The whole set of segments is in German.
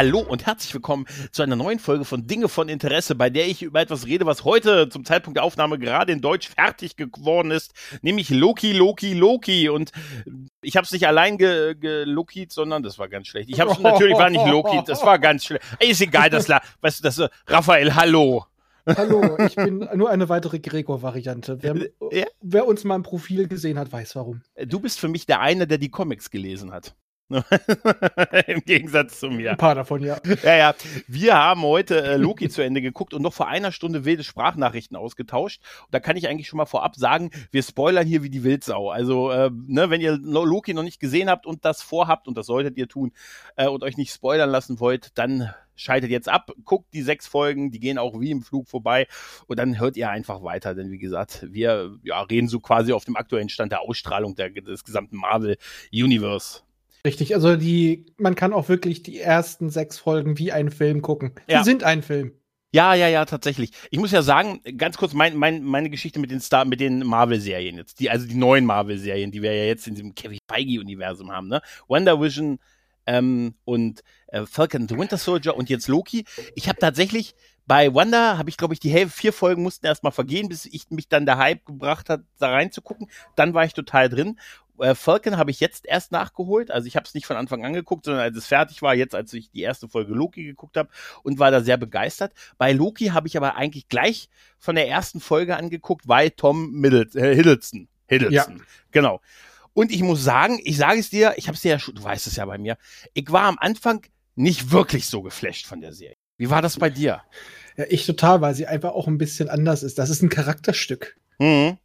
Hallo und herzlich willkommen zu einer neuen Folge von Dinge von Interesse, bei der ich über etwas rede, was heute zum Zeitpunkt der Aufnahme gerade in Deutsch fertig geworden ist, nämlich Loki, Loki, Loki. Und ich habe es nicht allein gelokiet, ge sondern das war ganz schlecht. Ich habe es natürlich war nicht Loki, das war ganz schlecht. Ist egal, das weißt du, das Raphael, hallo. Hallo, ich bin nur eine weitere Gregor-Variante. Wer, ja? wer, uns mal im Profil gesehen hat, weiß warum. Du bist für mich der eine, der die Comics gelesen hat. Im Gegensatz zu mir. Ein paar davon, ja. Ja, ja. Wir haben heute äh, Loki zu Ende geguckt und noch vor einer Stunde wilde Sprachnachrichten ausgetauscht. Und da kann ich eigentlich schon mal vorab sagen, wir spoilern hier wie die Wildsau. Also, äh, ne, wenn ihr Loki noch nicht gesehen habt und das vorhabt, und das solltet ihr tun, äh, und euch nicht spoilern lassen wollt, dann schaltet jetzt ab, guckt die sechs Folgen, die gehen auch wie im Flug vorbei und dann hört ihr einfach weiter, denn wie gesagt, wir ja, reden so quasi auf dem aktuellen Stand der Ausstrahlung der, des gesamten Marvel Universe. Richtig, also die, man kann auch wirklich die ersten sechs Folgen wie einen Film gucken. Die ja. sind ein Film. Ja, ja, ja, tatsächlich. Ich muss ja sagen, ganz kurz mein, mein, meine Geschichte mit den Star, mit den Marvel-Serien jetzt, die, also die neuen Marvel-Serien, die wir ja jetzt in diesem Kevin Feige-Universum haben, ne? Wonder Vision ähm, und äh, Falcon the Winter Soldier und jetzt Loki. Ich habe tatsächlich bei Wanda habe ich, glaube ich, die Hälfte, vier Folgen mussten erstmal vergehen, bis ich mich dann der Hype gebracht hat, da reinzugucken. Dann war ich total drin. Äh, Falcon habe ich jetzt erst nachgeholt. Also ich habe es nicht von Anfang an geguckt, sondern als es fertig war, jetzt als ich die erste Folge Loki geguckt habe und war da sehr begeistert. Bei Loki habe ich aber eigentlich gleich von der ersten Folge angeguckt, weil Tom Middleton, äh, Hiddleston, Hiddleston, ja. genau. Und ich muss sagen, ich sage es dir, ich habe es dir ja schon, du weißt es ja bei mir, ich war am Anfang nicht wirklich so geflasht von der Serie. Wie war das bei dir? Ja, ich total, weil sie einfach auch ein bisschen anders ist. Das ist ein Charakterstück. Mhm.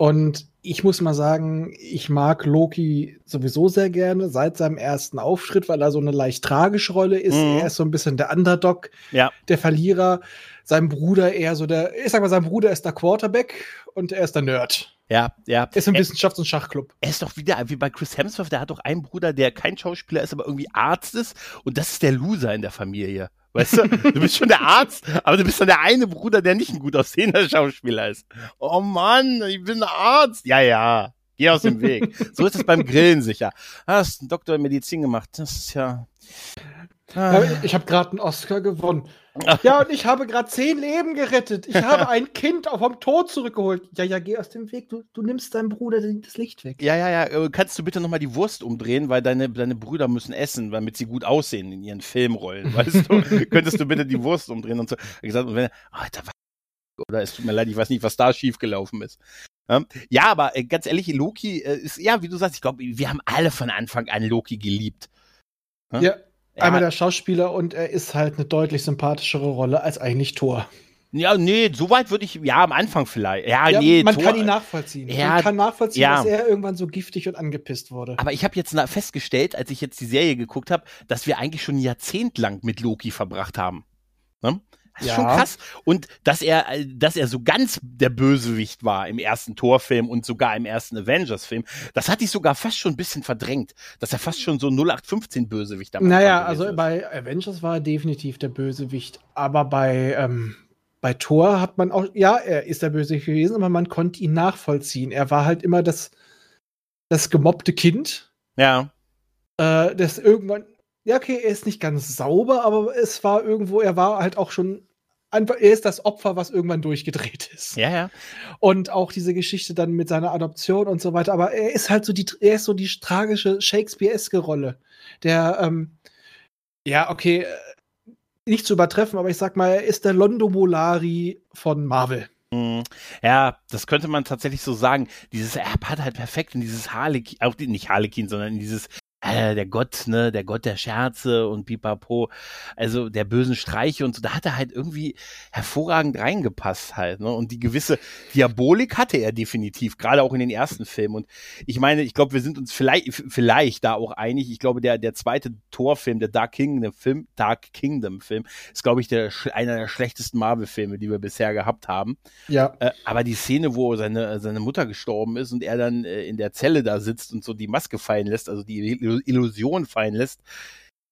Und ich muss mal sagen, ich mag Loki sowieso sehr gerne seit seinem ersten Auftritt, weil er so eine leicht tragische Rolle ist. Mhm. Er ist so ein bisschen der Underdog, ja. der Verlierer. Sein Bruder eher so der, ich sag mal, sein Bruder ist der Quarterback und er ist der Nerd. Ja, ja. Er ist ein Wissenschafts- und Schachclub. Er ist doch wieder wie bei Chris Hemsworth, der hat doch einen Bruder, der kein Schauspieler ist, aber irgendwie Arzt ist und das ist der Loser in der Familie. Weißt du, du bist schon der Arzt, aber du bist dann der eine Bruder, der nicht ein gut aussehender Schauspieler ist. Oh Mann, ich bin Arzt. Ja, ja. Geh aus dem Weg. So ist es beim Grillen sicher. Hast einen Doktor in Medizin gemacht. Das ist ja. Ah. Ich habe gerade einen Oscar gewonnen. Ja, und ich habe gerade zehn Leben gerettet. Ich habe ein Kind vom Tod zurückgeholt. Ja, ja, geh aus dem Weg. Du, du nimmst deinem Bruder das Licht weg. Ja, ja, ja. Äh, kannst du bitte nochmal die Wurst umdrehen, weil deine, deine Brüder müssen essen, damit sie gut aussehen in ihren Filmrollen. Weißt du? Könntest du bitte die Wurst umdrehen und so. Ich gesagt, und wenn, Alter, was? Oder es tut mir leid, ich weiß nicht, was da schiefgelaufen ist. Ja, aber äh, ganz ehrlich, Loki äh, ist, ja, wie du sagst, ich glaube, wir haben alle von Anfang an Loki geliebt. Ja, einmal der Schauspieler und er ist halt eine deutlich sympathischere Rolle als eigentlich Thor. Ja, nee, so weit würde ich, ja, am Anfang vielleicht. Ja, ja nee, man Thor, kann ihn nachvollziehen. Ja, man kann nachvollziehen, ja. dass er irgendwann so giftig und angepisst wurde. Aber ich habe jetzt festgestellt, als ich jetzt die Serie geguckt habe, dass wir eigentlich schon ein Jahrzehnt lang mit Loki verbracht haben. Ne? Das ist ja. schon krass. Und dass er, dass er so ganz der Bösewicht war im ersten Torfilm und sogar im ersten Avengers-Film, das hatte ich sogar fast schon ein bisschen verdrängt, dass er fast schon so 0815 Bösewicht dabei Naja, also ist. bei Avengers war er definitiv der Bösewicht, aber bei, ähm, bei Thor hat man auch, ja, er ist der Bösewicht gewesen, aber man konnte ihn nachvollziehen. Er war halt immer das, das gemobbte Kind. Ja. Äh, das irgendwann, ja, okay, er ist nicht ganz sauber, aber es war irgendwo, er war halt auch schon einfach, er ist das Opfer, was irgendwann durchgedreht ist. Ja, ja. Und auch diese Geschichte dann mit seiner Adoption und so weiter. Aber er ist halt so die, er ist so die tragische Shakespeare-eske Rolle. Der, ähm, ja, okay, äh, nicht zu übertreffen, aber ich sag mal, er ist der Londo Molari von Marvel. Mhm. Ja, das könnte man tatsächlich so sagen. Dieses, er hat halt perfekt in dieses Harlequin, auch nicht Harlequin, sondern in dieses äh, der Gott, ne, der Gott der Scherze und pipapo, also der bösen Streiche und so, da hat er halt irgendwie hervorragend reingepasst halt, ne, und die gewisse Diabolik hatte er definitiv, gerade auch in den ersten Filmen und ich meine, ich glaube, wir sind uns vielleicht, vielleicht da auch einig, ich glaube, der, der zweite Torfilm, der Dark Kingdom Film, Dark Kingdom Film, ist, glaube ich, der, einer der schlechtesten Marvel-Filme, die wir bisher gehabt haben. Ja. Äh, aber die Szene, wo seine, seine Mutter gestorben ist und er dann äh, in der Zelle da sitzt und so die Maske fallen lässt, also die Illusion fallen lässt,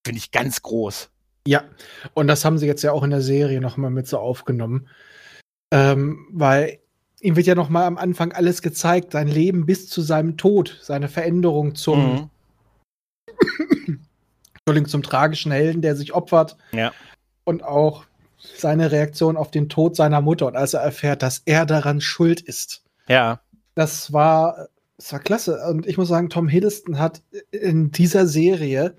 finde ich ganz groß. Ja, und das haben sie jetzt ja auch in der Serie nochmal mit so aufgenommen. Ähm, weil ihm wird ja nochmal am Anfang alles gezeigt, sein Leben bis zu seinem Tod, seine Veränderung zum, mhm. Entschuldigung, zum tragischen Helden, der sich opfert. Ja. Und auch seine Reaktion auf den Tod seiner Mutter und als er erfährt, dass er daran schuld ist. Ja. Das war es war klasse. Und ich muss sagen, Tom Hiddleston hat in dieser Serie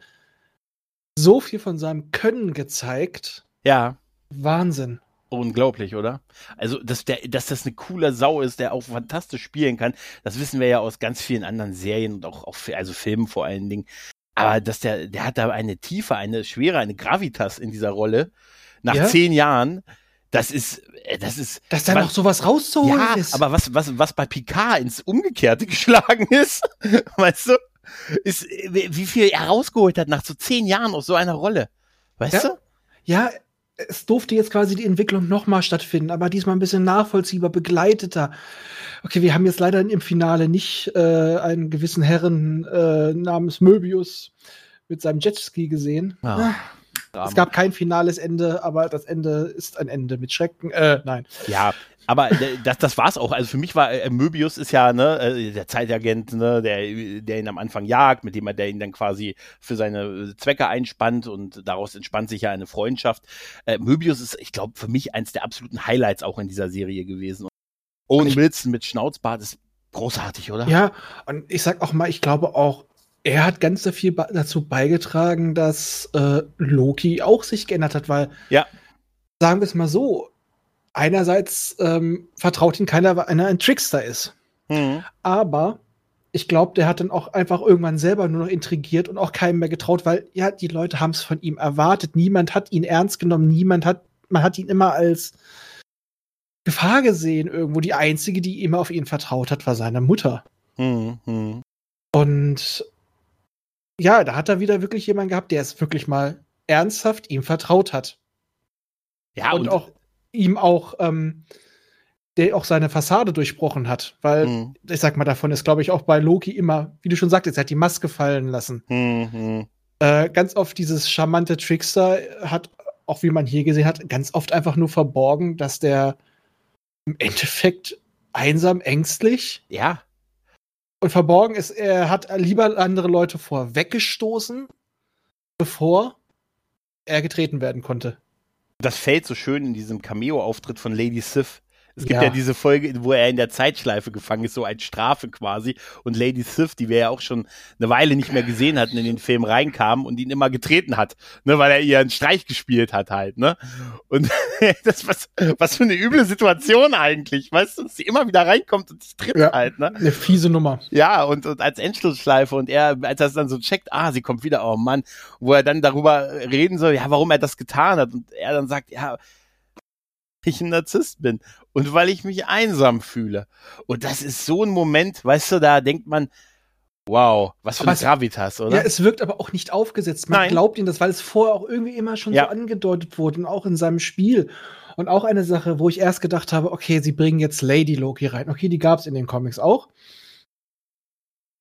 so viel von seinem Können gezeigt. Ja. Wahnsinn. Unglaublich, oder? Also, dass, der, dass das eine coole Sau ist, der auch fantastisch spielen kann, das wissen wir ja aus ganz vielen anderen Serien und auch, auch also Filmen vor allen Dingen. Aber dass der, der hat da eine Tiefe, eine Schwere, eine Gravitas in dieser Rolle. Nach ja? zehn Jahren, das ist, äh, das ist. Dass da noch sowas rauszuholen ja, ist. aber was, was, was bei Picard ins Umgekehrte geschlagen ist, weißt du, ist, wie viel er rausgeholt hat nach so zehn Jahren aus so einer Rolle. Weißt ja, du? Ja, es durfte jetzt quasi die Entwicklung nochmal stattfinden, aber diesmal ein bisschen nachvollziehbar, begleiteter. Okay, wir haben jetzt leider im Finale nicht äh, einen gewissen Herren äh, namens Möbius mit seinem Jetski gesehen. Ah. Drama. Es gab kein finales Ende, aber das Ende ist ein Ende mit Schrecken. Äh, nein. Ja, aber das, das war's auch. Also für mich war äh, Möbius ist ja ne, äh, der Zeitagent, ne, der, der ihn am Anfang jagt, mit dem er der ihn dann quasi für seine Zwecke einspannt und daraus entspannt sich ja eine Freundschaft. Äh, Möbius ist, ich glaube, für mich eins der absoluten Highlights auch in dieser Serie gewesen. Owen Wilson mit Schnauzbart ist großartig, oder? Ja, und ich sag auch mal, ich glaube auch, er hat ganz so viel dazu beigetragen, dass äh, Loki auch sich geändert hat, weil, ja. sagen wir es mal so, einerseits ähm, vertraut ihn keiner, weil einer ein Trickster ist. Mhm. Aber ich glaube, der hat dann auch einfach irgendwann selber nur noch intrigiert und auch keinem mehr getraut, weil ja, die Leute haben es von ihm erwartet. Niemand hat ihn ernst genommen, niemand hat, man hat ihn immer als Gefahr gesehen irgendwo. Die einzige, die immer auf ihn vertraut hat, war seine Mutter. Mhm. Und ja, da hat er wieder wirklich jemanden gehabt, der es wirklich mal ernsthaft ihm vertraut hat. Ja, und, und auch ihm auch, ähm, der auch seine Fassade durchbrochen hat. Weil, mhm. ich sag mal, davon ist, glaube ich, auch bei Loki immer, wie du schon sagtest, er hat die Maske fallen lassen. Mhm. Äh, ganz oft dieses charmante Trickster hat, auch wie man hier gesehen hat, ganz oft einfach nur verborgen, dass der im Endeffekt einsam, ängstlich. Ja. Und verborgen ist, er hat lieber andere Leute vorweggestoßen, bevor er getreten werden konnte. Das fällt so schön in diesem Cameo-Auftritt von Lady Sif, es gibt ja. ja. diese Folge, wo er in der Zeitschleife gefangen ist, so als Strafe quasi. Und Lady Sif, die wir ja auch schon eine Weile nicht mehr gesehen hatten, in den Film reinkam und ihn immer getreten hat, ne, weil er ihr einen Streich gespielt hat halt, ne. Und das was, was für eine üble Situation eigentlich, weißt du, dass sie immer wieder reinkommt und sich tritt ja, halt, ne. Eine fiese Nummer. Ja, und, und als Endschlussschleife und er, als er es dann so checkt, ah, sie kommt wieder, oh Mann, wo er dann darüber reden soll, ja, warum er das getan hat und er dann sagt, ja, ich ein Narzisst bin und weil ich mich einsam fühle. Und das ist so ein Moment, weißt du, da denkt man, wow, was für aber ein Gravitas, oder? Ja, es wirkt aber auch nicht aufgesetzt. Man Nein. glaubt ihm das, weil es vorher auch irgendwie immer schon ja. so angedeutet wurde und auch in seinem Spiel. Und auch eine Sache, wo ich erst gedacht habe, okay, sie bringen jetzt Lady Loki rein. Okay, die gab es in den Comics auch.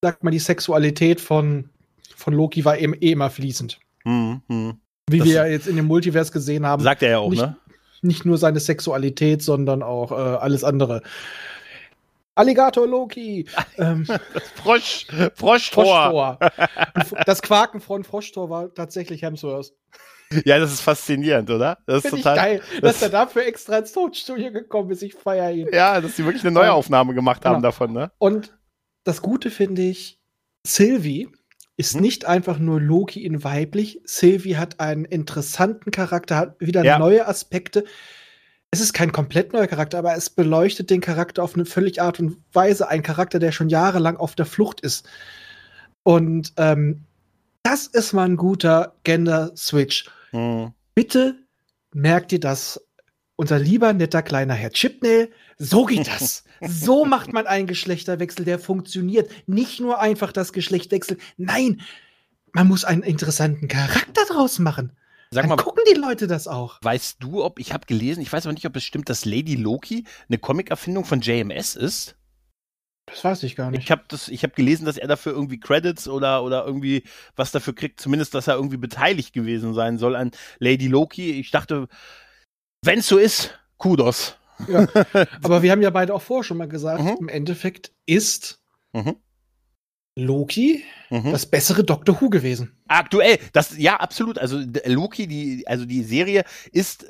Sagt man, die Sexualität von, von Loki war eben eh immer fließend. Mhm, mh. Wie das wir ja jetzt in dem Multiverse gesehen haben. Sagt er ja auch, nicht, ne? Nicht nur seine Sexualität, sondern auch äh, alles andere. Alligator Loki. ähm, Frosch, Froschtor. Froschtor. das Quaken von Froschtor war tatsächlich Hemsworth. Ja, das ist faszinierend, oder? Das ist total geil, das dass er dafür extra ins Tonstudio gekommen ist. Ich feiere ihn. Ja, dass sie wirklich eine Neuaufnahme gemacht haben genau. davon, ne? Und das Gute finde ich, Sylvie ist hm? nicht einfach nur Loki in weiblich. Sylvie hat einen interessanten Charakter, hat wieder ja. neue Aspekte. Es ist kein komplett neuer Charakter, aber es beleuchtet den Charakter auf eine völlig Art und Weise. Ein Charakter, der schon jahrelang auf der Flucht ist. Und ähm, Das ist mal ein guter Gender-Switch. Hm. Bitte merkt ihr das, unser lieber netter kleiner Herr Chipnail, so geht das. so macht man einen Geschlechterwechsel, der funktioniert. Nicht nur einfach das Geschlechtwechsel. Nein, man muss einen interessanten Charakter draus machen. Sag Dann mal, gucken die Leute das auch. weißt du, ob ich habe gelesen, ich weiß aber nicht, ob es stimmt, dass Lady Loki eine Comic-Erfindung von JMS ist? Das weiß ich gar nicht. Ich habe habe gelesen, dass er dafür irgendwie Credits oder oder irgendwie was dafür kriegt, zumindest, dass er irgendwie beteiligt gewesen sein soll an Lady Loki. Ich dachte, wenn es so ist, Kudos. Aber wir haben ja beide auch vorher schon mal gesagt, Mhm. im Endeffekt ist Mhm. Loki Mhm. das bessere Doctor Who gewesen. Aktuell, das ja absolut. Also Loki, die also die Serie ist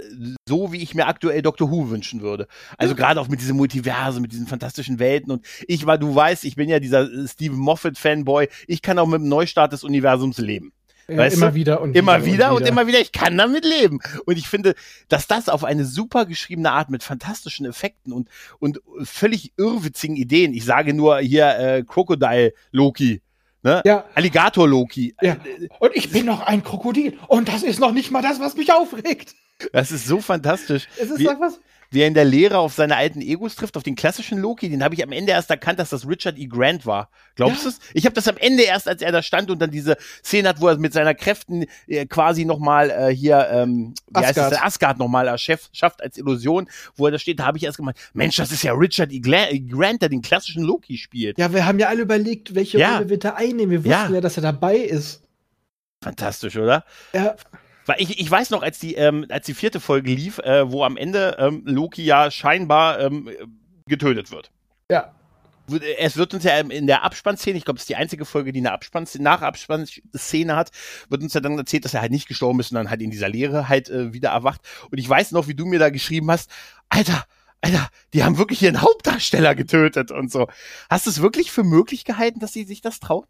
so, wie ich mir aktuell Doctor Who wünschen würde. Also Ja. gerade auch mit diesem Multiverse, mit diesen fantastischen Welten und ich war, du weißt, ich bin ja dieser Stephen Moffat Fanboy. Ich kann auch mit dem Neustart des Universums leben. Weißt immer du? wieder und Immer wieder und immer wieder. Ich kann damit leben. Und ich finde, dass das auf eine super geschriebene Art mit fantastischen Effekten und und völlig irrwitzigen Ideen. Ich sage nur hier äh, Crocodile Loki, ne? Ja, Alligator Loki. ja. Und ich bin noch ein Krokodil. Und das ist noch nicht mal das, was mich aufregt. Das ist so fantastisch. Es ist Wie- einfach. Wie er in der Lehre auf seine alten Egos trifft, auf den klassischen Loki, den habe ich am Ende erst erkannt, dass das Richard E. Grant war. Glaubst Ja. du es? Ich habe das am Ende erst, als er da stand und dann diese Szene hat, wo er mit seiner Kräften äh, quasi nochmal äh, hier, ähm, wie heißt Asgard. das, Asgard nochmal erschafft, schafft als Illusion, wo er da steht, da habe ich erst gemeint, Mensch, das ist ja Richard E. E. Grant, der den klassischen Loki spielt. Ja, wir haben ja alle überlegt, welche Ja. Rolle wird er einnehmen. Wir Ja. wussten ja, dass er dabei ist. Fantastisch, oder? Ja, Weil ich, ich weiß noch, als die, ähm, als die vierte Folge lief, äh, wo am Ende ähm, Loki ja scheinbar ähm, getötet wird. ja. es wird uns ja in der Abspannszene, ich glaube, es ist die einzige Folge, die eine Abspannszene, nach Abspannszene hat, wird uns ja dann erzählt, dass er halt nicht gestorben ist und dann halt in dieser Leere halt äh, wieder erwacht. Und ich weiß noch, wie du mir da geschrieben hast, Alter, Alter, die haben wirklich ihren Hauptdarsteller getötet und so. Hast du es wirklich für möglich gehalten, dass sie sich das trauen?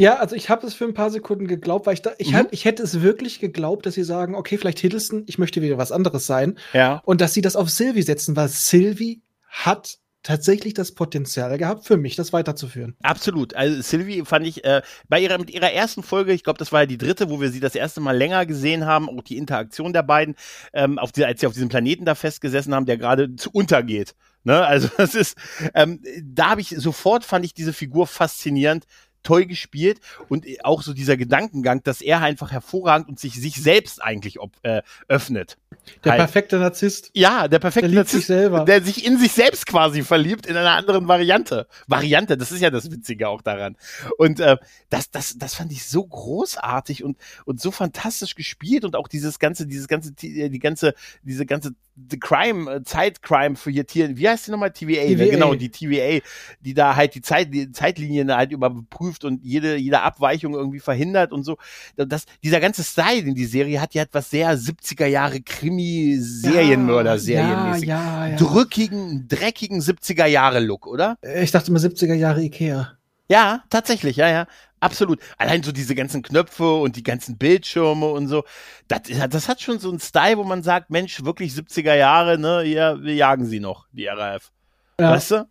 Ja, also ich habe es für ein paar Sekunden geglaubt, weil ich da, ich, Mhm. hab, ich hätte es wirklich geglaubt, dass sie sagen, okay, vielleicht Hiddleston, ich möchte wieder was anderes sein. Ja. Und dass sie das auf Sylvie setzen, weil Sylvie hat tatsächlich das Potenzial gehabt, für mich das weiterzuführen. Absolut. Also Sylvie fand ich äh, bei ihrer mit ihrer ersten Folge, ich glaube, das war ja die dritte, wo wir sie das erste Mal länger gesehen haben, auch die Interaktion der beiden, ähm, auf die, als sie auf diesem Planeten da festgesessen haben, der gerade zu untergeht. Ne? Also das ist, ähm, da habe ich sofort fand ich diese Figur faszinierend. Toll gespielt und auch so dieser Gedankengang, dass er einfach hervorragend und sich sich selbst eigentlich ob, äh, öffnet. Der Halt. perfekte Narzisst, Ja, der perfekte der liebt sich Narzisst, selber. der sich in sich selbst quasi verliebt in einer anderen Variante. Variante, das ist ja das Witzige auch daran. Und äh, das, das, das fand ich so großartig und und so fantastisch gespielt und auch dieses ganze, dieses ganze, die die ganze, diese ganze the Crime, äh, Zeitcrime für hier Tier, wie heißt die nochmal TVA? Ne? TVA. Genau, die TVA, die da halt die Zeit, die Zeitlinien halt überprüft und jede jede Abweichung irgendwie verhindert und so. Das, dieser ganze Style, den die Serie hat, die hat was sehr 70er Jahre Krimi Serienmörder serienmäßig Ja, ja, ja. drückigen, dreckigen 70er Jahre Look, oder? Ich dachte immer 70er Jahre Ikea. Ja, tatsächlich, ja, ja. Absolut. Allein so diese ganzen Knöpfe und die ganzen Bildschirme und so. Das, das hat schon so einen Style, wo man sagt, Mensch, wirklich 70er Jahre, ne, ja, wir jagen sie noch, die RAF. Ja, Weißt du?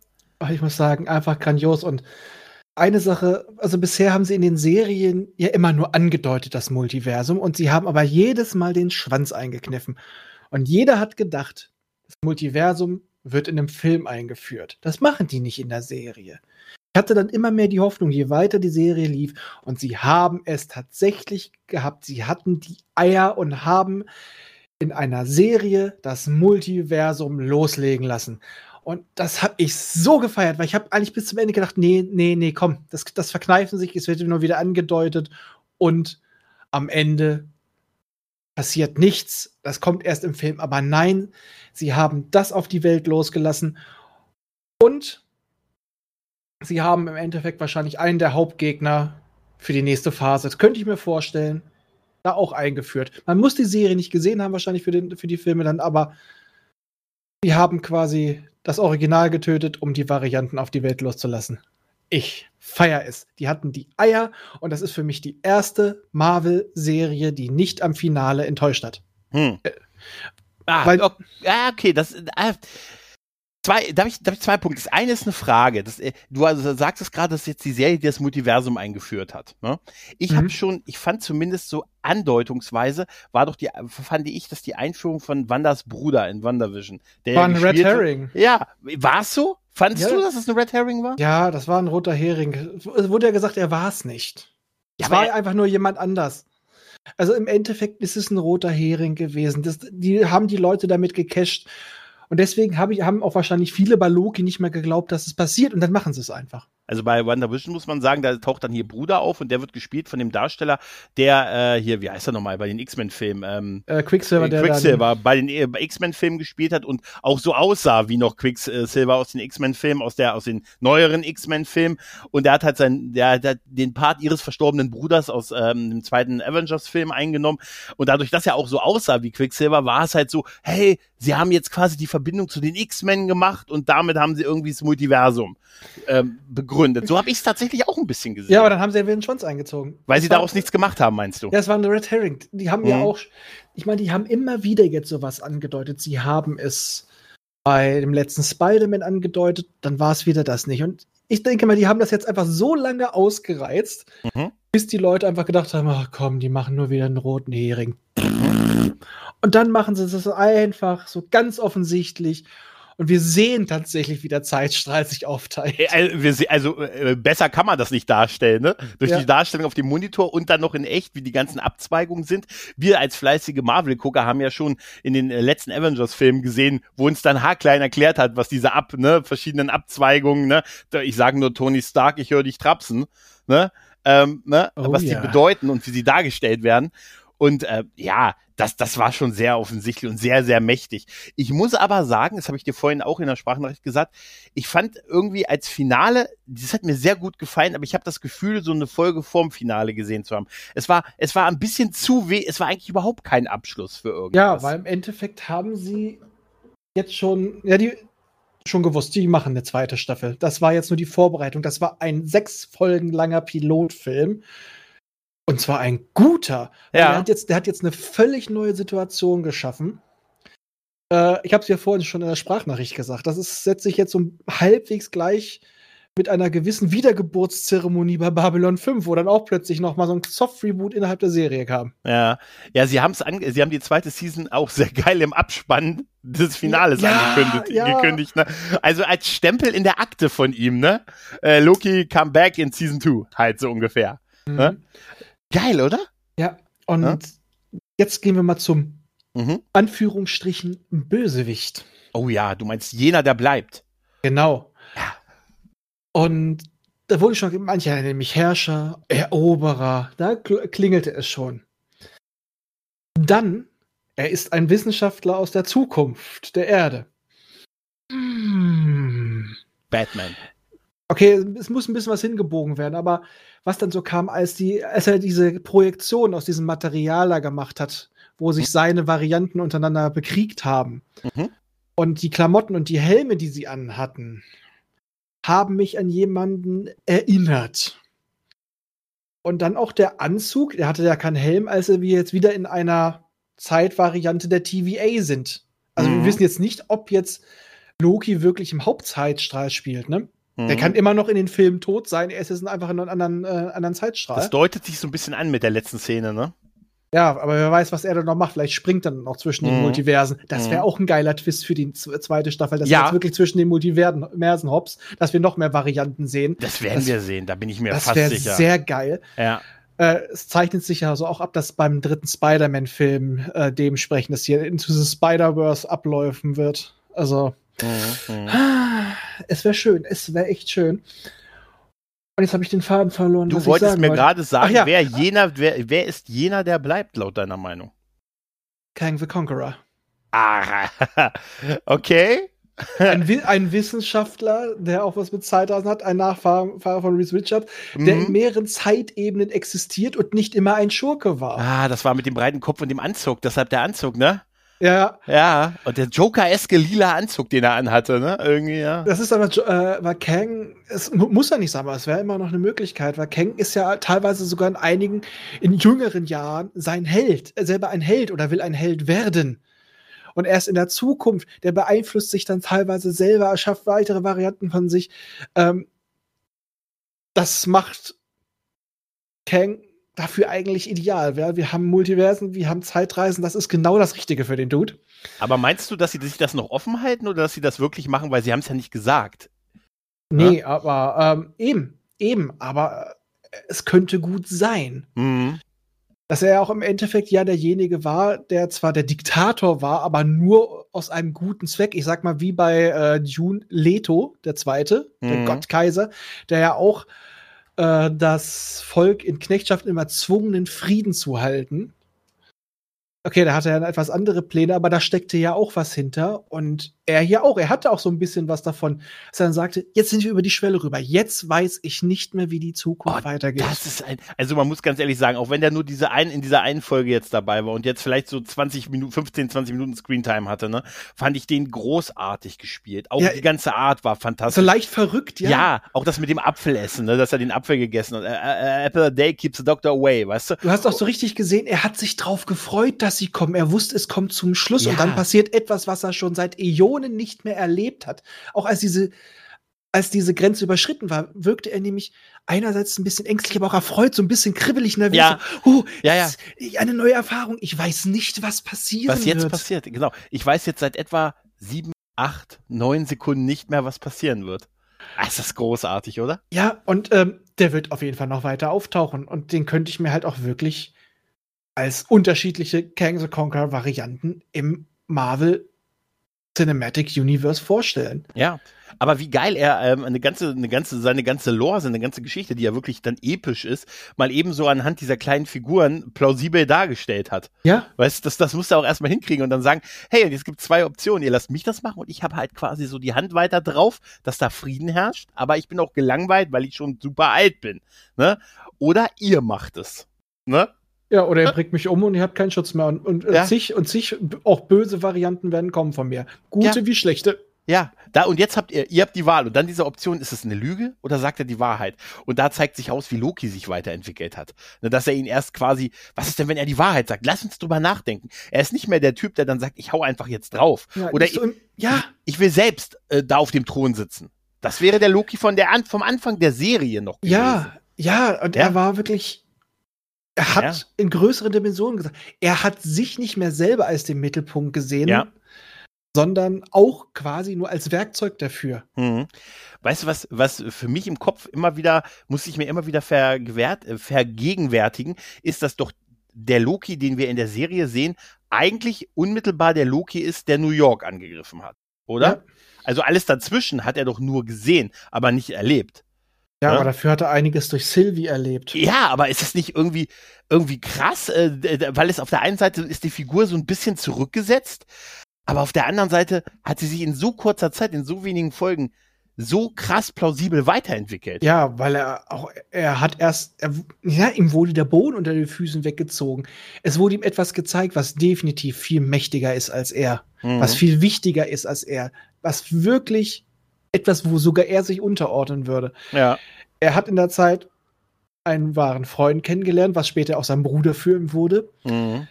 ich muss sagen, einfach grandios. Und eine Sache, also bisher haben sie in den Serien ja immer nur angedeutet, das Multiversum, und sie haben aber jedes Mal den Schwanz eingekniffen. Und jeder hat gedacht, das Multiversum wird in einem Film eingeführt. Das machen die nicht in der Serie. Ich hatte dann immer mehr die Hoffnung, je weiter die Serie lief, und sie haben es tatsächlich gehabt. Sie hatten die Eier und haben in einer Serie das Multiversum loslegen lassen. Und das habe ich so gefeiert, weil ich habe eigentlich bis zum Ende gedacht, nee, nee, nee, komm, das, das verkneifen sich, es wird nur wieder angedeutet und am Ende passiert nichts. Das kommt erst im Film, aber nein, sie haben das auf die Welt losgelassen und sie haben im Endeffekt wahrscheinlich einen der Hauptgegner für die nächste Phase. Das könnte ich mir vorstellen. Da auch eingeführt. Man muss die Serie nicht gesehen haben, wahrscheinlich für, den, für die Filme dann, aber die haben quasi das Original getötet, um die Varianten auf die Welt loszulassen. Ich feier es. Die hatten die Eier und das ist für mich die erste Marvel-Serie, die nicht am Finale enttäuscht hat. Hm. Ah, weil- ah, okay, das, ah, Zwei, darf ich, darf ich zwei Punkte? Das eine ist eine Frage. Das, äh, du also sagst es gerade, dass jetzt die Serie die das Multiversum eingeführt hat. Ne? Ich mhm. habe schon, ich fand zumindest so andeutungsweise, war doch die, fand ich, dass die Einführung von Wanders Bruder in WandaVision. Der war ein Red Herring. Ja, war es so? Fandest ja. du, dass es ein Red Herring war? Ja, das war ein roter Hering. Es wurde ja gesagt, er war es nicht. Es ja, war einfach nur jemand anders. Also im Endeffekt ist es ein roter Hering gewesen. Das, die haben die Leute damit gecasht. Und deswegen hab ich, haben auch wahrscheinlich viele bei Loki nicht mehr geglaubt, dass es passiert und dann machen sie es einfach. Also bei WandaVision muss man sagen, da taucht dann hier Bruder auf und der wird gespielt von dem Darsteller, der äh, hier, wie heißt er nochmal, bei den X-Men-Filmen? Ähm, äh, Quicksilver, der Quicksilver bei den äh, X-Men-Filmen gespielt hat und auch so aussah wie noch Quicksilver aus den X-Men-Filmen, aus der aus den neueren X-Men-Filmen. Und der hat halt sein, der, der hat den Part ihres verstorbenen Bruders aus ähm, dem zweiten Avengers-Film eingenommen. Und dadurch, dass er auch so aussah wie Quicksilver, war es halt so, hey, sie haben jetzt quasi die Verbindung zu den X-Men gemacht und damit haben sie irgendwie das Multiversum ähm, begründet. So habe ich es tatsächlich auch ein bisschen gesehen. Ja, aber dann haben sie ja wieder den Schwanz eingezogen. Weil das sie daraus nichts gemacht haben, meinst du? Ja, es war eine Red Herring. Die haben mhm. ja auch, ich meine, die haben immer wieder jetzt sowas angedeutet. Sie haben es bei dem letzten Spider-Man angedeutet, dann war es wieder das nicht. Und ich denke mal, die haben das jetzt einfach so lange ausgereizt, mhm. bis die Leute einfach gedacht haben, ach komm, die machen nur wieder einen roten Hering. Und dann machen sie es einfach so ganz offensichtlich und wir sehen tatsächlich, wie der Zeitstrahl sich aufteilt. Also, also äh, besser kann man das nicht darstellen, ne? Durch ja. die Darstellung auf dem Monitor und dann noch in echt, wie die ganzen Abzweigungen sind. Wir als fleißige Marvel-Gucker haben ja schon in den äh, letzten Avengers-Filmen gesehen, wo uns dann haarklein erklärt hat, was diese ab, ne, verschiedenen Abzweigungen, ne? Ich sage nur Tony Stark, ich höre dich trapsen, ne? Ähm, ne? Oh, was ja. die bedeuten und wie sie dargestellt werden. Und äh, ja, das, das war schon sehr offensichtlich und sehr, sehr mächtig. Ich muss aber sagen, das habe ich dir vorhin auch in der Sprachnachricht gesagt, ich fand irgendwie als Finale, das hat mir sehr gut gefallen, aber ich habe das Gefühl, so eine Folge vorm Finale gesehen zu haben. Es war, es war ein bisschen zu weh, es war eigentlich überhaupt kein Abschluss für irgendwas. Ja, weil im Endeffekt haben sie jetzt schon, ja, die schon gewusst, die machen eine zweite Staffel. Das war jetzt nur die Vorbereitung. Das war ein sechs Folgen langer Pilotfilm und zwar ein guter. Ja. Der hat, jetzt, der hat jetzt eine völlig neue Situation geschaffen. Äh, ich habe es ja vorhin schon in der Sprachnachricht gesagt. Das ist, setzt sich jetzt so halbwegs gleich mit einer gewissen Wiedergeburtszeremonie bei Babylon 5, wo dann auch plötzlich noch mal so ein Soft-Reboot innerhalb der Serie kam. Ja, ja, sie haben es sie haben die zweite Season auch sehr geil im Abspann des Finales ja, angekündigt. Ja. Gekündigt, ne? Also als Stempel in der Akte von ihm, ne? Äh, Loki come back in Season 2, halt so ungefähr. Mhm. Ne? Geil, oder? Ja, und ja? jetzt gehen wir mal zum mhm. Anführungsstrichen Bösewicht. Oh ja, du meinst jener, der bleibt. Genau. Ja. Und da wurde schon manche nämlich Herrscher, Eroberer, da klingelte es schon. Dann, er ist ein Wissenschaftler aus der Zukunft der Erde. Batman. Okay, es muss ein bisschen was hingebogen werden, aber was dann so kam, als, die, als er diese Projektion aus diesem Material da gemacht hat, wo sich mhm. seine Varianten untereinander bekriegt haben. Mhm. Und die Klamotten und die Helme, die sie anhatten, haben mich an jemanden erinnert. Und dann auch der Anzug, der hatte ja keinen Helm, als wir jetzt wieder in einer Zeitvariante der TVA sind. Also mhm. wir wissen jetzt nicht, ob jetzt Loki wirklich im Hauptzeitstrahl spielt, ne? Der kann mhm. immer noch in den Filmen tot sein, er ist jetzt einfach in einem anderen, äh, anderen Zeitstrahl. Das deutet sich so ein bisschen an mit der letzten Szene, ne? Ja, aber wer weiß, was er dann noch macht. Vielleicht springt er dann noch zwischen den mhm. Multiversen. Das wäre mhm. auch ein geiler Twist für die zweite Staffel, dass ja. wir jetzt wirklich zwischen den Multiversen hops, dass wir noch mehr Varianten sehen. Das werden das, wir sehen, da bin ich mir fast sicher. Das wäre sehr geil. Ja. Äh, es zeichnet sich ja so auch ab, dass beim dritten Spider-Man-Film äh, dementsprechend, dass hier into the Spider-Verse abläufen wird. Also. Mhm. Es wäre schön, es wäre echt schön. Und jetzt habe ich den Faden verloren. Du wolltest mir gerade sagen, ja. wer jener, wer, wer ist jener, der bleibt, laut deiner Meinung? Kang the Conqueror. Ah, okay. ein, ein, Wissenschaftler, der auch was mit Zeitreisen hat, ein Nachfahrer von Reese Richard, der mhm. in mehreren Zeitebenen existiert und nicht immer ein Schurke war. Ah, das war mit dem breiten Kopf und dem Anzug, deshalb der Anzug, ne? Ja. Ja, und der Joker-eske lila Anzug, den er anhatte, ne? Irgendwie, ja. Das ist aber, äh, weil Kang, es muss ja nicht sein, aber es wäre immer noch eine Möglichkeit, weil Kang ist ja teilweise sogar in einigen, in jüngeren Jahren sein Held, selber ein Held oder will ein Held werden. Und erst in der Zukunft, der beeinflusst sich dann teilweise selber, erschafft weitere Varianten von sich. Ähm, das macht Kang dafür eigentlich ideal. Ja? Wir haben Multiversen, wir haben Zeitreisen, das ist genau das Richtige für den Dude. Aber meinst du, dass sie sich das noch offen halten oder dass sie das wirklich machen, weil sie haben es ja nicht gesagt? Nee, ja? aber ähm, eben, eben, aber äh, es könnte gut sein. Mhm. Dass er auch im Endeffekt ja derjenige war, der zwar der Diktator war, aber nur aus einem guten Zweck. Ich sag mal, wie bei äh, June Leto, der Zweite, mhm. der Gottkaiser, der ja auch äh, das Volk in Knechtschaft immer zwungenen Frieden zu halten. Okay, da hatte er etwas andere Pläne, aber da steckte ja auch was hinter. Und er hier auch, er hatte auch so ein bisschen was davon, dass er dann sagte, jetzt sind wir über die Schwelle rüber. Jetzt weiß ich nicht mehr, wie die Zukunft oh, weitergeht. Das ist ein, also man muss ganz ehrlich sagen, auch wenn der nur diese ein, in dieser einen Folge jetzt dabei war und jetzt vielleicht so 20 Minuten, 15, 20 Minuten Screentime hatte, ne, fand ich den großartig gespielt. Auch ja, die ganze Art war fantastisch. So leicht verrückt, ja. Ja, auch das mit dem Apfelessen, ne, dass er den Apfel gegessen hat. Uh, uh, apple a day keeps the doctor away, weißt du? Du hast auch so richtig gesehen, er hat sich drauf gefreut, dass dass sie kommen. Er wusste, es kommt zum Schluss ja. und dann passiert etwas, was er schon seit Äonen nicht mehr erlebt hat. Auch als diese, als diese Grenze überschritten war, wirkte er nämlich einerseits ein bisschen ängstlich, aber auch erfreut, so ein bisschen kribbelig nervös. Ja. So, oh, ja, ja. Eine neue Erfahrung. Ich weiß nicht, was passiert. Was jetzt wird. passiert, genau. Ich weiß jetzt seit etwa sieben, acht, neun Sekunden nicht mehr, was passieren wird. Ah, das ist großartig, oder? Ja, und ähm, der wird auf jeden Fall noch weiter auftauchen. Und den könnte ich mir halt auch wirklich als unterschiedliche Kang the Conqueror Varianten im Marvel Cinematic Universe vorstellen. Ja, aber wie geil er ähm, eine ganze, eine ganze, seine ganze Lore, seine ganze Geschichte, die ja wirklich dann episch ist, mal eben so anhand dieser kleinen Figuren plausibel dargestellt hat. Ja. Weißt du, das, das musst du auch erstmal hinkriegen und dann sagen, hey, jetzt gibt zwei Optionen, ihr lasst mich das machen und ich habe halt quasi so die Hand weiter drauf, dass da Frieden herrscht, aber ich bin auch gelangweilt, weil ich schon super alt bin. Ne? Oder ihr macht es. Ne? Ja, oder er bringt mich um und ihr habt keinen Schutz mehr. Und, und ja. zig und zig auch böse Varianten werden kommen von mir. Gute ja. wie schlechte. Ja, da und jetzt habt ihr, ihr habt die Wahl und dann diese Option, ist es eine Lüge oder sagt er die Wahrheit? Und da zeigt sich aus, wie Loki sich weiterentwickelt hat. Ne, dass er ihn erst quasi, was ist denn, wenn er die Wahrheit sagt? Lass uns drüber nachdenken. Er ist nicht mehr der Typ, der dann sagt, ich hau einfach jetzt drauf. Ja, oder so ich, ja. ich, will selbst äh, da auf dem Thron sitzen. Das wäre der Loki von der vom Anfang der Serie noch gewesen. Ja, ja, und ja. er war wirklich, er hat ja. in größeren Dimensionen gesagt, er hat sich nicht mehr selber als den Mittelpunkt gesehen, ja. sondern auch quasi nur als Werkzeug dafür. Mhm. Weißt du, was, was für mich im Kopf immer wieder, muss ich mir immer wieder äh, vergegenwärtigen, ist, dass doch der Loki, den wir in der Serie sehen, eigentlich unmittelbar der Loki ist, der New York angegriffen hat. Oder? Ja. Also alles dazwischen hat er doch nur gesehen, aber nicht erlebt. Ja, ja, aber dafür hat er einiges durch Sylvie erlebt. Ja, aber ist das nicht irgendwie, irgendwie krass? Äh, weil es auf der einen Seite ist die Figur so ein bisschen zurückgesetzt, aber auf der anderen Seite hat sie sich in so kurzer Zeit, in so wenigen Folgen so krass plausibel weiterentwickelt. Ja, weil er auch, er hat erst, er, ja, ihm wurde der Boden unter den Füßen weggezogen. Es wurde ihm etwas gezeigt, was definitiv viel mächtiger ist als er, mhm. was viel wichtiger ist als er, was wirklich etwas, wo sogar er sich unterordnen würde. Ja. Er hat in der Zeit einen wahren Freund kennengelernt, was später auch sein Bruder für ihn wurde. Mhm.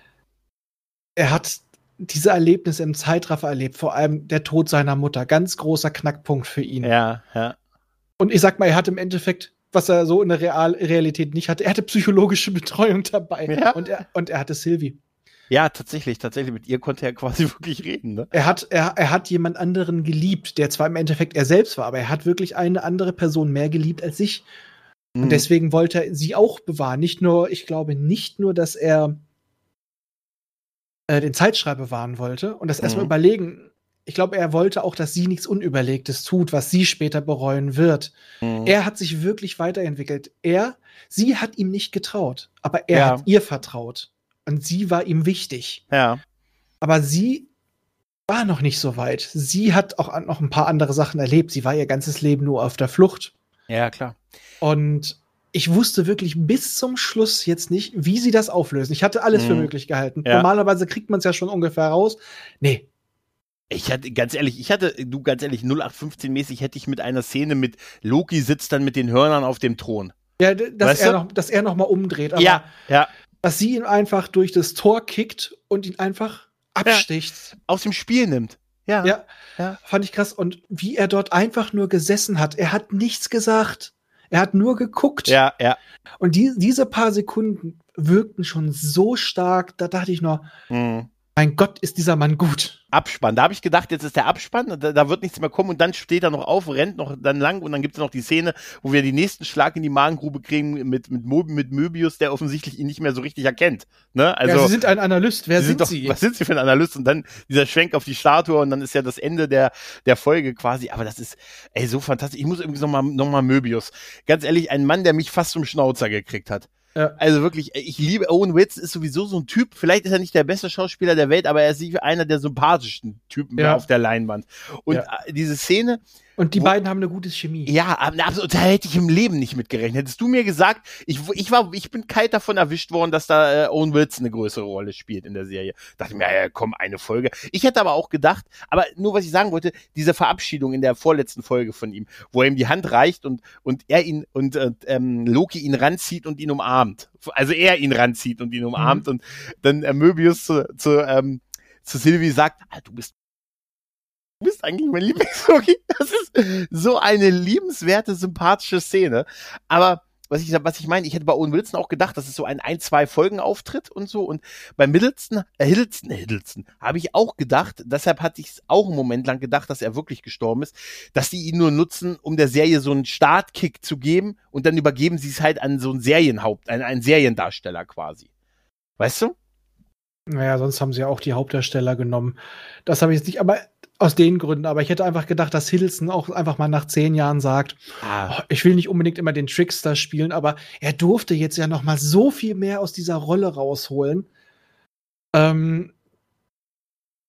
Er hat diese Erlebnisse im Zeitraffer erlebt, vor allem der Tod seiner Mutter. Ganz großer Knackpunkt für ihn. Ja, ja. Und ich sag mal, er hat im Endeffekt, was er so in der Real Realität nicht hatte, er hatte psychologische Betreuung dabei. Ja. Und, er, und er hatte Sylvie. Ja, tatsächlich, tatsächlich. Mit ihr konnte er quasi wirklich reden. Ne? Er hat, er, er hat jemand anderen geliebt, der zwar im Endeffekt er selbst war, aber er hat wirklich eine andere Person mehr geliebt als sich. Mhm. Und deswegen wollte er sie auch bewahren. Nicht nur, ich glaube nicht nur, dass er äh, den Zeitschreiber bewahren wollte und das mhm. erstmal überlegen. Ich glaube, er wollte auch, dass sie nichts Unüberlegtes tut, was sie später bereuen wird. Mhm. Er hat sich wirklich weiterentwickelt. Er, sie hat ihm nicht getraut, aber er ja. hat ihr vertraut. Und sie war ihm wichtig. Ja. Aber sie war noch nicht so weit. Sie hat auch noch ein paar andere Sachen erlebt. Sie war ihr ganzes Leben nur auf der Flucht. Ja, klar. Und ich wusste wirklich bis zum Schluss jetzt nicht, wie sie das auflösen. Ich hatte alles mhm. für möglich gehalten. Ja. Normalerweise kriegt man es ja schon ungefähr raus. Nee. Ich hatte, ganz ehrlich, ich hatte, du ganz ehrlich, 0815-mäßig hätte ich mit einer Szene mit Loki sitzt dann mit den Hörnern auf dem Thron. Ja, dass, er noch, dass er noch mal umdreht. ja, ja dass sie ihn einfach durch das Tor kickt und ihn einfach absticht. Aus dem Spiel nimmt. Ja. Ja, Ja. fand ich krass. Und wie er dort einfach nur gesessen hat. Er hat nichts gesagt. Er hat nur geguckt. Ja, ja. Und die, diese paar Sekunden wirkten schon so stark. Da dachte ich nur, Mhm. Mein Gott, ist dieser Mann gut. Abspann. Da habe ich gedacht, jetzt ist der Abspann, da, da wird nichts mehr kommen und dann steht er noch auf, rennt noch dann lang und dann gibt es noch die Szene, wo wir den nächsten Schlag in die Magengrube kriegen mit, mit, Mo mit Möbius, der offensichtlich ihn nicht mehr so richtig erkennt. Ne? Also, ja, Sie sind ein Analyst. Wer Sie sind, doch, Sie? Was sind Sie für ein Analyst? Und dann dieser Schwenk auf die Statue und dann ist ja das Ende der, der Folge quasi. Aber das ist, ey, so fantastisch. Ich muss irgendwie nochmal noch mal Möbius. Ganz ehrlich, ein Mann, der mich fast zum Schnauzer gekriegt hat. Ja. Also wirklich, ich liebe Owen Witz, ist sowieso so ein Typ. Vielleicht ist er nicht der beste Schauspieler der Welt, aber er ist einer der sympathischsten Typen Ja. auf der Leinwand. Und äh, diese Szene, Und die Wo- beiden haben eine gute Chemie. ja, absolut, da hätte ich im Leben nicht mit gerechnet. Hättest du mir gesagt, ich, ich war, ich bin kalt davon erwischt worden, dass da äh, Owen Wilson eine größere Rolle spielt in der Serie. Dachte mir, ja, komm, eine Folge. Ich hätte aber auch gedacht, aber nur was ich sagen wollte, diese Verabschiedung in der vorletzten Folge von ihm, wo er ihm die Hand reicht und, und er ihn und äh, ähm, Loki ihn ranzieht und ihn umarmt. Also er ihn ranzieht und ihn umarmt und dann äh, Möbius zu, zu, ähm, zu Sylvie sagt, ah, du bist Du bist eigentlich mein Lieblings-Loki. Das ist so eine liebenswerte, sympathische Szene. Aber was ich, was ich meine, ich hätte bei Owen Wilson auch gedacht, das ist so ein ein, zwei Folgen Auftritt und so. Und bei Middleton, äh, Hiddleston, Hiddleston, habe ich auch gedacht, deshalb hatte ich es auch einen Moment lang gedacht, dass er wirklich gestorben ist, dass die ihn nur nutzen, um der Serie so einen Startkick zu geben und dann übergeben sie es halt an so einen Serienhaupt, an einen Seriendarsteller quasi. Weißt du? Naja, sonst haben sie ja auch die Hauptdarsteller genommen. Das habe ich jetzt nicht, aber aus den Gründen. Aber ich hätte einfach gedacht, dass Hiddleston auch einfach mal nach zehn Jahren sagt, Ah, oh, ich will nicht unbedingt immer den Trickster spielen, aber er durfte jetzt ja noch mal so viel mehr aus dieser Rolle rausholen. Ähm,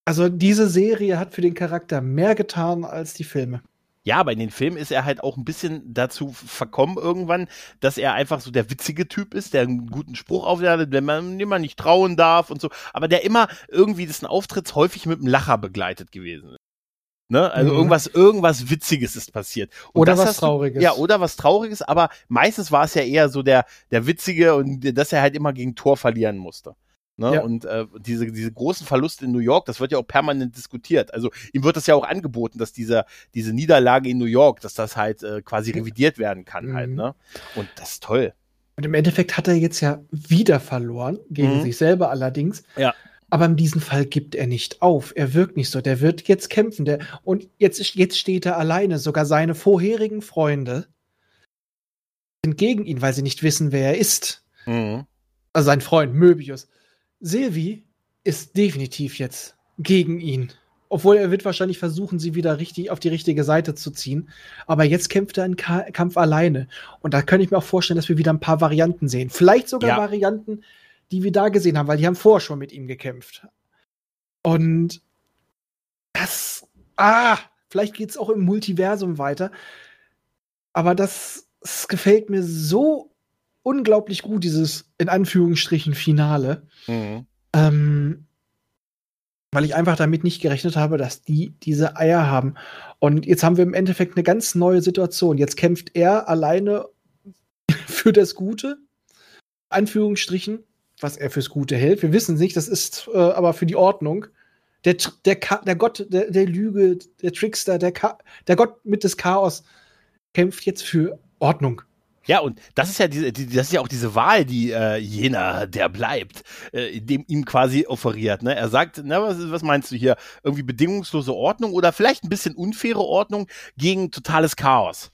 also diese Serie hat für den Charakter mehr getan als die Filme. Ja, aber in den Filmen ist er halt auch ein bisschen dazu verkommen irgendwann, dass er einfach so der witzige Typ ist, der einen guten Spruch aufladet, wenn man, dem man nicht trauen darf und so, aber der immer irgendwie dessen Auftritts häufig mit einem Lacher begleitet gewesen ist. Ne? Also Mhm. irgendwas, irgendwas Witziges ist passiert. Und Oder was hast du- Trauriges. Ja, oder was Trauriges, aber meistens war es ja eher so der, der Witzige und dass er halt immer gegen Tor verlieren musste. Ne? Ja. Und äh, diese, diese großen Verluste in New York, das wird ja auch permanent diskutiert. Also ihm wird das ja auch angeboten, dass dieser, diese Niederlage in New York, dass das halt äh, quasi revidiert werden kann Mhm. halt. Ne? Und das ist toll. Und im Endeffekt hat er jetzt ja wieder verloren, gegen Mhm. sich selber allerdings. Ja. Aber in diesem Fall gibt er nicht auf. Er wirkt nicht so. Der wird jetzt kämpfen. Der, und jetzt, jetzt steht er alleine. Sogar seine vorherigen Freunde sind gegen ihn, weil sie nicht wissen, wer er ist. Mhm. Also sein Freund Möbius. Sylvie ist definitiv jetzt gegen ihn. Obwohl er wird wahrscheinlich versuchen, sie wieder richtig auf die richtige Seite zu ziehen. Aber jetzt kämpft er einen Ka Kampf alleine. Und da könnte ich mir auch vorstellen, dass wir wieder ein paar Varianten sehen. Vielleicht sogar Ja. Varianten, die wir da gesehen haben, weil die haben vorher schon mit ihm gekämpft. Und das, ah, vielleicht geht es auch im Multiversum weiter. Aber das, das gefällt mir so unglaublich gut, dieses in Anführungsstrichen Finale. Mhm. Ähm, weil ich einfach damit nicht gerechnet habe, dass die diese Eier haben. Und jetzt haben wir im Endeffekt eine ganz neue Situation. Jetzt kämpft er alleine für das Gute, Anführungsstrichen, was er fürs Gute hält. Wir wissen es nicht, das ist äh, aber für die Ordnung. Der, der, der Gott der, der Lüge, der Trickster, der, Ka der Gott mit des Chaos kämpft jetzt für Ordnung. Ja, und das ist ja diese, die, das ist ja auch diese Wahl, die äh, jener, der bleibt, äh, dem ihm quasi offeriert. Ne? Er sagt, na, was, was meinst du hier? Irgendwie bedingungslose Ordnung oder vielleicht ein bisschen unfaire Ordnung gegen totales Chaos.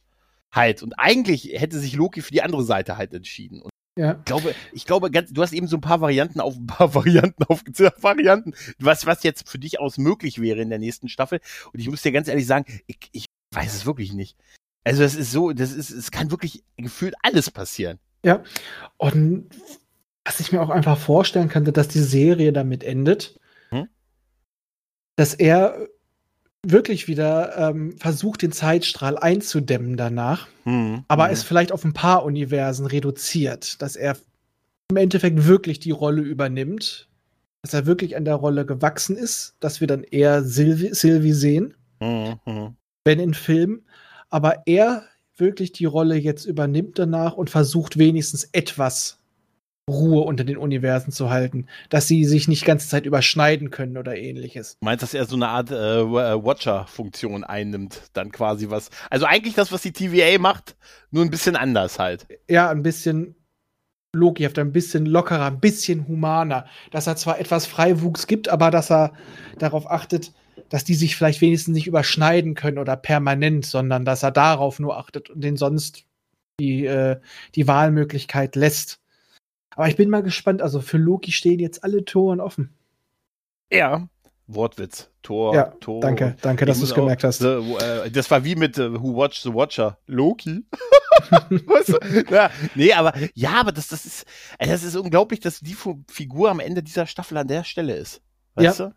Halt. Und eigentlich hätte sich Loki für die andere Seite halt entschieden. Und Ja. ich glaube, ich glaube, ganz, du hast eben so ein paar Varianten auf ein paar Varianten aufgezählt, Varianten, was, was jetzt für dich aus möglich wäre in der nächsten Staffel. Und ich muss dir ganz ehrlich sagen, ich, ich weiß es wirklich nicht. Also das ist so, das ist, es kann wirklich gefühlt alles passieren. Ja. Und was ich mir auch einfach vorstellen könnte, dass die Serie damit endet, Hm? dass er wirklich wieder ähm, versucht, den Zeitstrahl einzudämmen danach, Hm. aber Hm. es vielleicht auf ein paar Universen reduziert, dass er im Endeffekt wirklich die Rolle übernimmt, dass er wirklich an der Rolle gewachsen ist, dass wir dann eher Sylvie, Sylvie sehen, Hm, hm. wenn in Filmen, aber er wirklich die Rolle jetzt übernimmt danach und versucht wenigstens etwas Ruhe unter den Universen zu halten, dass sie sich nicht ganze Zeit überschneiden können oder ähnliches. Du meinst, dass er so eine Art äh, äh, Watcher-Funktion einnimmt, dann quasi was. Also eigentlich das, was die TVA macht, nur ein bisschen anders halt. Ja, ein bisschen Loki-hafter, ein bisschen lockerer, ein bisschen humaner. Dass er zwar etwas Freiwuchs gibt, aber dass er darauf achtet, dass die sich vielleicht wenigstens nicht überschneiden können oder permanent, sondern dass er darauf nur achtet und den sonst die, äh, die Wahlmöglichkeit lässt. Aber ich bin mal gespannt. Also für Loki stehen jetzt alle Toren offen. Ja. Wortwitz. Tor, ja, Tor. Danke, danke, dass du es gemerkt hast. The, äh, das war wie mit uh, Who Watched the Watcher? Loki. weißt du? ja, nee, aber ja, aber das, das ist, das ist unglaublich, dass die Figur am Ende dieser Staffel an der Stelle ist. Weißt ja. du?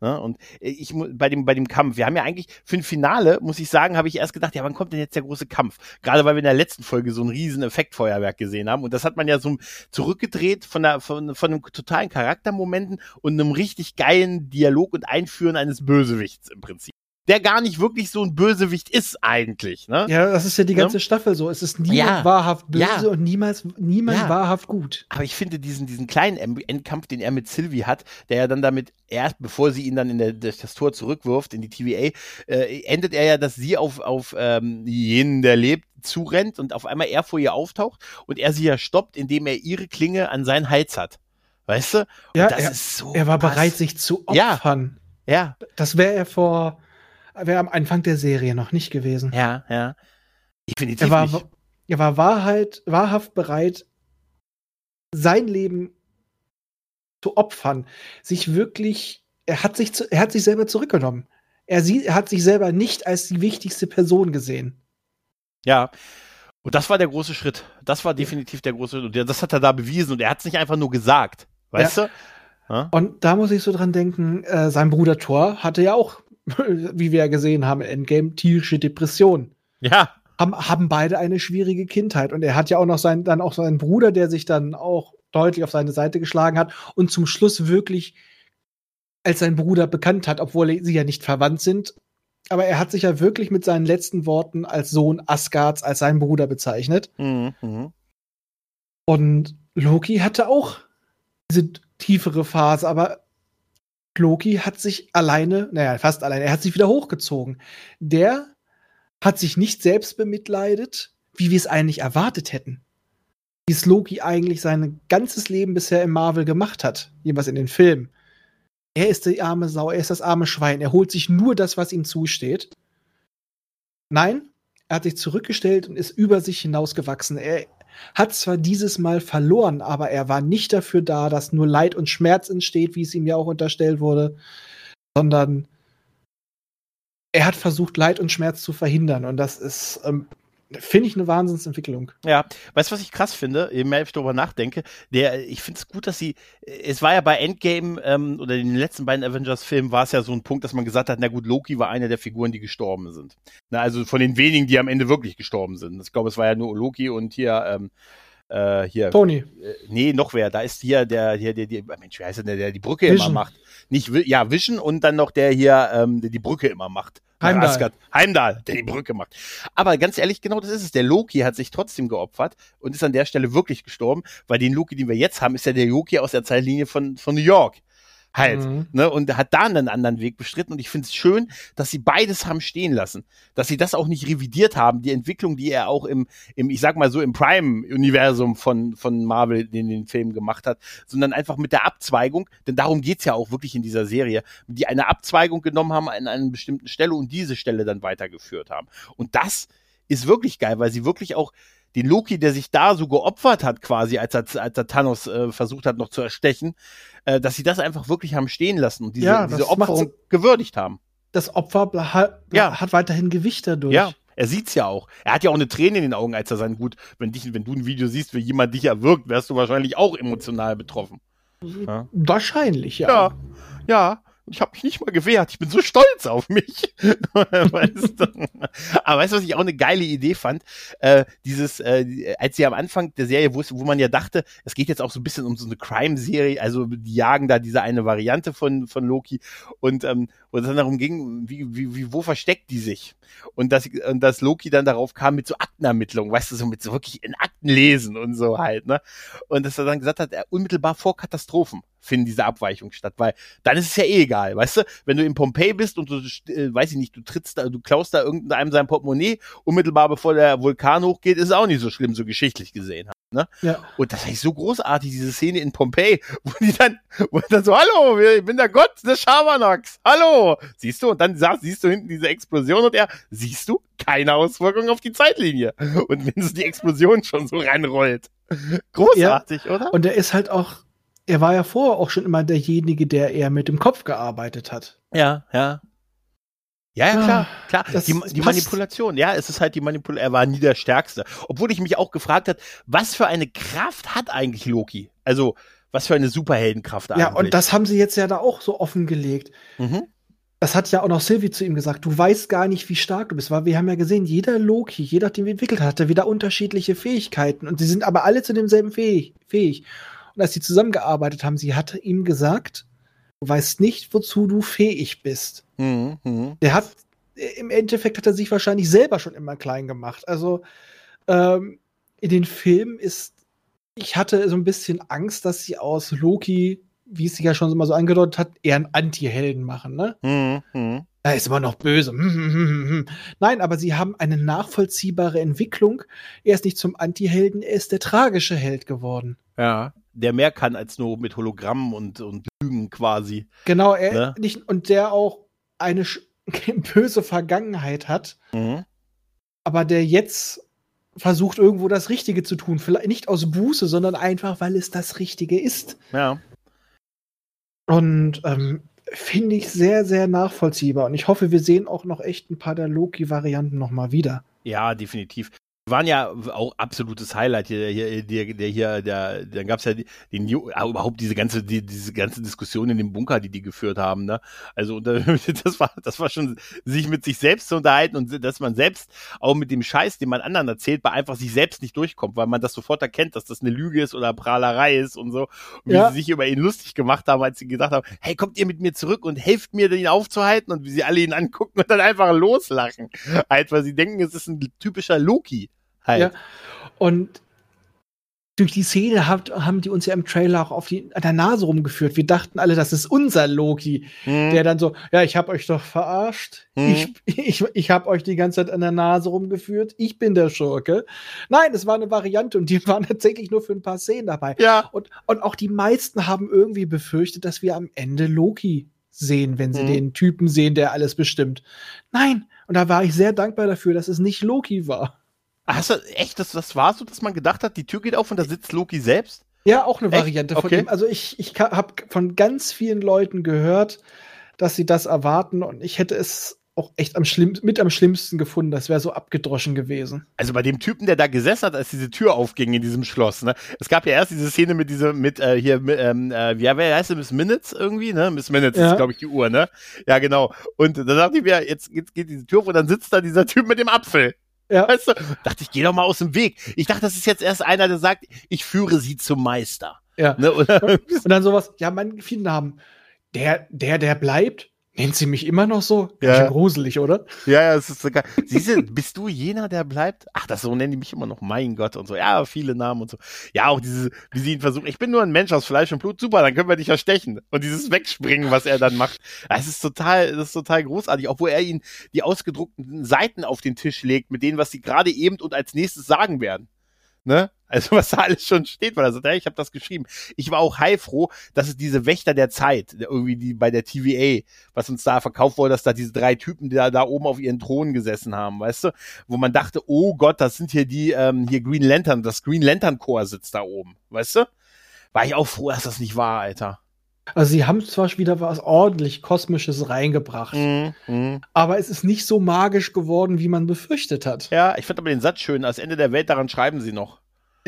Ne? Und äh, ich bei dem bei dem Kampf, wir haben ja eigentlich für ein Finale, muss ich sagen, habe ich erst gedacht, ja, wann kommt denn jetzt der große Kampf? Gerade weil wir in der letzten Folge so ein riesen Effektfeuerwerk gesehen haben und das hat man ja so zurückgedreht von der von, von einem totalen Charaktermomenten und einem richtig geilen Dialog und Einführen eines Bösewichts im Prinzip der gar nicht wirklich so ein Bösewicht ist eigentlich. Ne? Ja, das ist ja die ganze ja? Staffel so. Es ist niemand ja. wahrhaft böse ja. und niemals niemand wahrhaft gut. Aber ich finde diesen, diesen kleinen Endkampf, den er mit Sylvie hat, der ja dann damit erst, bevor sie ihn dann in der, das Tor zurückwirft, in die TVA, äh, endet er ja, dass sie auf, auf ähm, jenen, der lebt, zurennt und auf einmal er vor ihr auftaucht und er sie ja stoppt, indem er ihre Klinge an seinen Hals hat. Weißt du? Und ja, er, so er war bereit, sich zu opfern. Ja. ja. Das wäre er vor wäre am Anfang der Serie noch nicht gewesen. Ja, ja. Definitiv er war, nicht. Er war Wahrheit, wahrhaft bereit, sein Leben zu opfern, sich wirklich, er hat sich, zu, er hat sich selber zurückgenommen. Er, sie, er hat sich selber nicht als die wichtigste Person gesehen. Ja. Und das war der große Schritt. Das war definitiv der große Schritt. Das hat er da bewiesen und er hat es nicht einfach nur gesagt. Weißt ja. du? Ja? Und da muss ich so dran denken, äh, sein Bruder Thor hatte ja auch wie wir ja gesehen haben, Endgame, tierische Depression. Ja. Haben, haben beide eine schwierige Kindheit. Und er hat ja auch noch seinen, dann auch seinen Bruder, der sich dann auch deutlich auf seine Seite geschlagen hat und zum Schluss wirklich als sein Bruder bekannt hat, obwohl sie ja nicht verwandt sind. Aber er hat sich ja wirklich mit seinen letzten Worten als Sohn Asgards, als seinen Bruder bezeichnet. Mhm. mhm. Und Loki hatte auch diese tiefere Phase, aber Loki hat sich alleine, naja, fast alleine, er hat sich wieder hochgezogen. Der hat sich nicht selbst bemitleidet, wie wir es eigentlich erwartet hätten. Wie es Loki eigentlich sein ganzes Leben bisher im Marvel gemacht hat, jedenfalls in den Filmen. Er ist die arme Sau, er ist das arme Schwein, er holt sich nur das, was ihm zusteht. Nein, er hat sich zurückgestellt und ist über sich hinausgewachsen. Er hat zwar dieses Mal verloren, aber er war nicht dafür da, dass nur Leid und Schmerz entsteht, wie es ihm ja auch unterstellt wurde, sondern er hat versucht, Leid und Schmerz zu verhindern. Und das ist, ähm, finde ich, eine Wahnsinnsentwicklung. Ja, weißt du, was ich krass finde, je mehr ich darüber nachdenke, der, ich finde es gut, dass sie, es war ja bei Endgame ähm, oder in den letzten beiden Avengers-Filmen war es ja so ein Punkt, dass man gesagt hat, na gut, Loki war eine der Figuren, die gestorben sind. Na, also von den wenigen, die am Ende wirklich gestorben sind. Ich glaube, es war ja nur Loki und hier, ähm, äh, hier. Tony. Äh, nee, noch wer. Da ist hier der, hier, der, der, Mensch, wie heißt denn der, der die Brücke Vision. immer macht? Nicht, ja, Vision und dann noch der hier, ähm, der die Brücke immer macht. Heimdall. Asgard. Heimdall, der die Brücke macht. Aber ganz ehrlich, genau das ist es. Der Loki hat sich trotzdem geopfert und ist an der Stelle wirklich gestorben, weil den Loki, den wir jetzt haben, ist ja der Loki aus der Zeitlinie von, von New York halt. Mhm. Ne? Und hat da einen anderen Weg bestritten. Und ich finde es schön, dass sie beides haben stehen lassen. Dass sie das auch nicht revidiert haben, die Entwicklung, die er auch im, im ich sag mal so, im Prime-Universum von, von Marvel in den Filmen gemacht hat, sondern einfach mit der Abzweigung, denn darum geht's ja auch wirklich in dieser Serie, die eine Abzweigung genommen haben an einer bestimmten Stelle und diese Stelle dann weitergeführt haben. Und das ist wirklich geil, weil sie wirklich auch den Loki, der sich da so geopfert hat, quasi, als er, als er Thanos äh, versucht hat, noch zu erstechen, äh, dass sie das einfach wirklich haben stehen lassen und diese, ja, diese Opferung gewürdigt haben. Das Opfer hat, ja. hat weiterhin Gewicht dadurch. Ja, er sieht's ja auch. Er hat ja auch eine Träne in den Augen, als er sein Gut, wenn dich, wenn du ein Video siehst, wie jemand dich erwürgt, wärst du wahrscheinlich auch emotional betroffen. Ja? Wahrscheinlich, ja. Ja, ja. Ich habe mich nicht mal gewehrt. Ich bin so stolz auf mich. weißt du? Aber weißt du, was ich auch eine geile Idee fand? Äh, dieses, äh, als sie am Anfang der Serie, wo, wo man ja dachte, es geht jetzt auch so ein bisschen um so eine Crime-Serie, also die jagen da diese eine Variante von, von Loki und ähm, wo es dann darum ging, wie, wie, wie, wo versteckt die sich? Und dass, und dass Loki dann darauf kam mit so Aktenermittlungen, weißt du, so mit so wirklich in Akten lesen und so halt, ne? Und dass er dann gesagt hat, er unmittelbar vor Katastrophen finden diese Abweichungen statt, weil dann ist es ja eh egal, weißt du, wenn du in Pompeji bist und du, äh, weiß ich nicht, du trittst da, du klaust da irgendeinem sein Portemonnaie, unmittelbar bevor der Vulkan hochgeht, ist es auch nicht so schlimm, so geschichtlich gesehen. Ne? Ja. Und das ist so großartig, diese Szene in Pompeji, wo die dann, wo dann so, hallo, ich bin der Gott des Schabernacks, hallo, siehst du, und dann sagst, siehst du hinten diese Explosion und er, siehst du, keine Auswirkung auf die Zeitlinie. Und wenn es die Explosion schon so reinrollt. Großartig, ja. oder? Und er ist halt auch er war ja vorher auch schon immer derjenige, der eher mit dem Kopf gearbeitet hat. Ja, ja. Ja, ja, klar, ah, klar. Das, die, die Manipulation, ja, es ist halt die Manipulation. Er war nie der Stärkste. Obwohl ich mich auch gefragt hat, was für eine Kraft hat eigentlich Loki? Also, was für eine Superheldenkraft eigentlich? Ja, und das haben sie jetzt ja da auch so offengelegt. Mhm. Das hat ja auch noch Sylvie zu ihm gesagt. Du weißt gar nicht, wie stark du bist, weil wir haben ja gesehen, jeder Loki, jeder, den wir entwickelt hat, hatte wieder unterschiedliche Fähigkeiten und sie sind aber alle zu demselben fähig. fähig. Und als sie zusammengearbeitet haben, sie hatte ihm gesagt, du weißt nicht, wozu du fähig bist. Mhm, mh. Der hat, im Endeffekt hat er sich wahrscheinlich selber schon immer klein gemacht. Also ähm, in den Filmen ist, ich hatte so ein bisschen Angst, dass sie aus Loki, wie es sich ja schon mal so angedeutet hat, eher einen Anti-Helden machen, ne? Mhm, mh. Er ist immer noch böse. Nein, aber sie haben eine nachvollziehbare Entwicklung. Er ist nicht zum Anti-Helden, er ist der tragische Held geworden. Ja der mehr kann als nur mit Hologrammen und, und Lügen quasi. Genau, er ne? nicht, und der auch eine böse Vergangenheit hat, mhm. aber der jetzt versucht, irgendwo das Richtige zu tun. Vielleicht nicht aus Buße, sondern einfach, weil es das Richtige ist. Ja. Und ähm, finde ich sehr, sehr nachvollziehbar. Und ich hoffe, wir sehen auch noch echt ein paar der Loki-Varianten nochmal wieder. Ja, definitiv waren ja auch absolutes Highlight hier, hier, der, der hier, der, dann gab's ja den, überhaupt diese ganze, die, diese ganze Diskussion in dem Bunker, die die geführt haben, ne? Also das war, das war schon, sich mit sich selbst zu unterhalten und dass man selbst auch mit dem Scheiß, den man anderen erzählt, bei einfach sich selbst nicht durchkommt, weil man das sofort erkennt, dass das eine Lüge ist oder Prahlerei ist und so. Und ja. wie sie sich über ihn lustig gemacht haben, als sie gedacht haben, hey, kommt ihr mit mir zurück und helft mir, ihn aufzuhalten und wie sie alle ihn angucken und dann einfach loslachen. Halt, weil sie denken, es ist ein typischer Loki. Halt. Ja. Und durch die Szene hat, haben die uns ja im Trailer auch auf die, an der Nase rumgeführt. Wir dachten alle, das ist unser Loki, hm. der dann so, ja, ich hab euch doch verarscht. Hm. Ich, ich, ich hab euch die ganze Zeit an der Nase rumgeführt. Ich bin der Schurke. Nein, es war eine Variante und die waren tatsächlich nur für ein paar Szenen dabei. Ja. Und, und auch die meisten haben irgendwie befürchtet, dass wir am Ende Loki sehen, wenn sie hm. den Typen sehen, der alles bestimmt. Nein. Und da war ich sehr dankbar dafür, dass es nicht Loki war. Hast du echt, das, das war so, dass man gedacht hat, die Tür geht auf und da sitzt Loki selbst? Ja, auch eine Variante okay. von dem. Also ich, ich habe von ganz vielen Leuten gehört, dass sie das erwarten und ich hätte es auch echt am schlimm, mit am schlimmsten gefunden. Das wäre so abgedroschen gewesen. Also bei dem Typen, der da gesessen hat, als diese Tür aufging in diesem Schloss, ne? Es gab ja erst diese Szene mit diesem, mit äh, hier, mit, ähm, äh, wie heißt sie, Miss Minutes irgendwie, ne? Miss Minutes ja. ist, glaube ich, die Uhr, ne? Ja, genau. Und da dachte ich mir, jetzt, jetzt geht diese Tür auf und dann sitzt da dieser Typ mit dem Apfel. Ja. Weißt du? Dachte ich, geh doch mal aus dem Weg. Ich dachte, das ist jetzt erst einer, der sagt, ich führe sie zum Meister. Ja. Ne? Und, dann sowas, ja, mein vielen Namen. Der, der, der bleibt, Nennt sie mich immer noch so? Ganz ja. gruselig, oder? Ja, ja, es ist sogar. Siehste, bist du jener, der bleibt? Ach, das so nennen die mich immer noch, mein Gott und so. Ja, viele Namen und so. Ja, auch diese, wie sie ihn versuchen. Ich bin nur ein Mensch aus Fleisch und Blut. Super, dann können wir dich erstechen. Und dieses Wegspringen, was er dann macht. Es ist total, das ist total großartig. Wo er ihn die ausgedruckten Seiten auf den Tisch legt, mit denen, was sie gerade eben und als nächstes sagen werden. Ne? Also was da alles schon steht, weil er sagt, ja, ich habe das geschrieben. Ich war auch heilfroh, dass es diese Wächter der Zeit, irgendwie die bei der TVA, was uns da verkauft wurde, dass da diese drei Typen, die da, da oben auf ihren Thronen gesessen haben, weißt du, wo man dachte, oh Gott, das sind hier die ähm, hier Green Lantern, das Green Lantern Chor sitzt da oben, weißt du? War ich auch froh, dass das nicht war, Alter. Also sie haben zwar wieder was ordentlich Kosmisches reingebracht, mm, mm. aber es ist nicht so magisch geworden, wie man befürchtet hat. Ja, ich fand aber den Satz schön, als Ende der Welt, daran schreiben sie noch.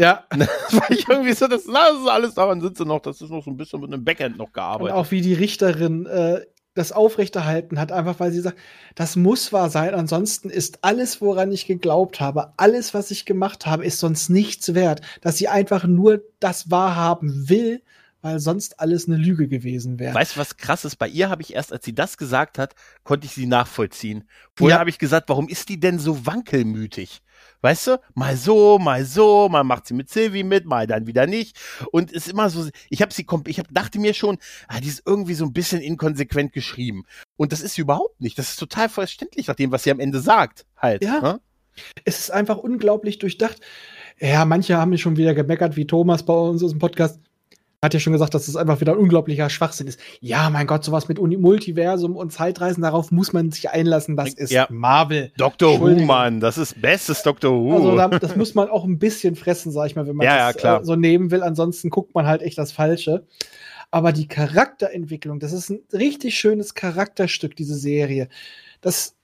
Ja. Das war ich irgendwie so, das, das ist alles daran sie noch, das ist noch so ein bisschen mit einem Backend noch gearbeitet. Und auch wie die Richterin äh, das aufrechterhalten hat, einfach weil sie sagt, das muss wahr sein, ansonsten ist alles, woran ich geglaubt habe, alles, was ich gemacht habe, ist sonst nichts wert, dass sie einfach nur das wahrhaben will, weil sonst alles eine Lüge gewesen wäre. Weißt du, was krass ist? Bei ihr habe ich erst, als sie das gesagt hat, konnte ich sie nachvollziehen. Vorher Ja. habe ich gesagt, warum ist die denn so wankelmütig? Weißt du, mal so, mal so, mal macht sie mit Sylvie mit, mal dann wieder nicht. Und ist immer so, ich habe sie, ich hab, dachte mir schon, ah, die ist irgendwie so ein bisschen inkonsequent geschrieben. Und das ist sie überhaupt nicht. Das ist total verständlich nach dem, was sie am Ende sagt, halt. Ja. ne? es ist einfach unglaublich durchdacht. Ja, manche haben mir schon wieder gemeckert, wie Thomas bei uns aus dem Podcast. Hat ja schon gesagt, dass das einfach wieder ein unglaublicher Schwachsinn ist. Ja, mein Gott, sowas mit Uni Multiversum und Zeitreisen, darauf muss man sich einlassen. Das ist Ja. Marvel. Dr. Who. Mann, das ist bestes Dr. Who. Also da, das muss man auch ein bisschen fressen, sag ich mal, wenn man Ja, ja, das klar. Äh, so nehmen will. Ansonsten guckt man halt echt das Falsche. Aber die Charakterentwicklung, das ist ein richtig schönes Charakterstück, diese Serie. Das,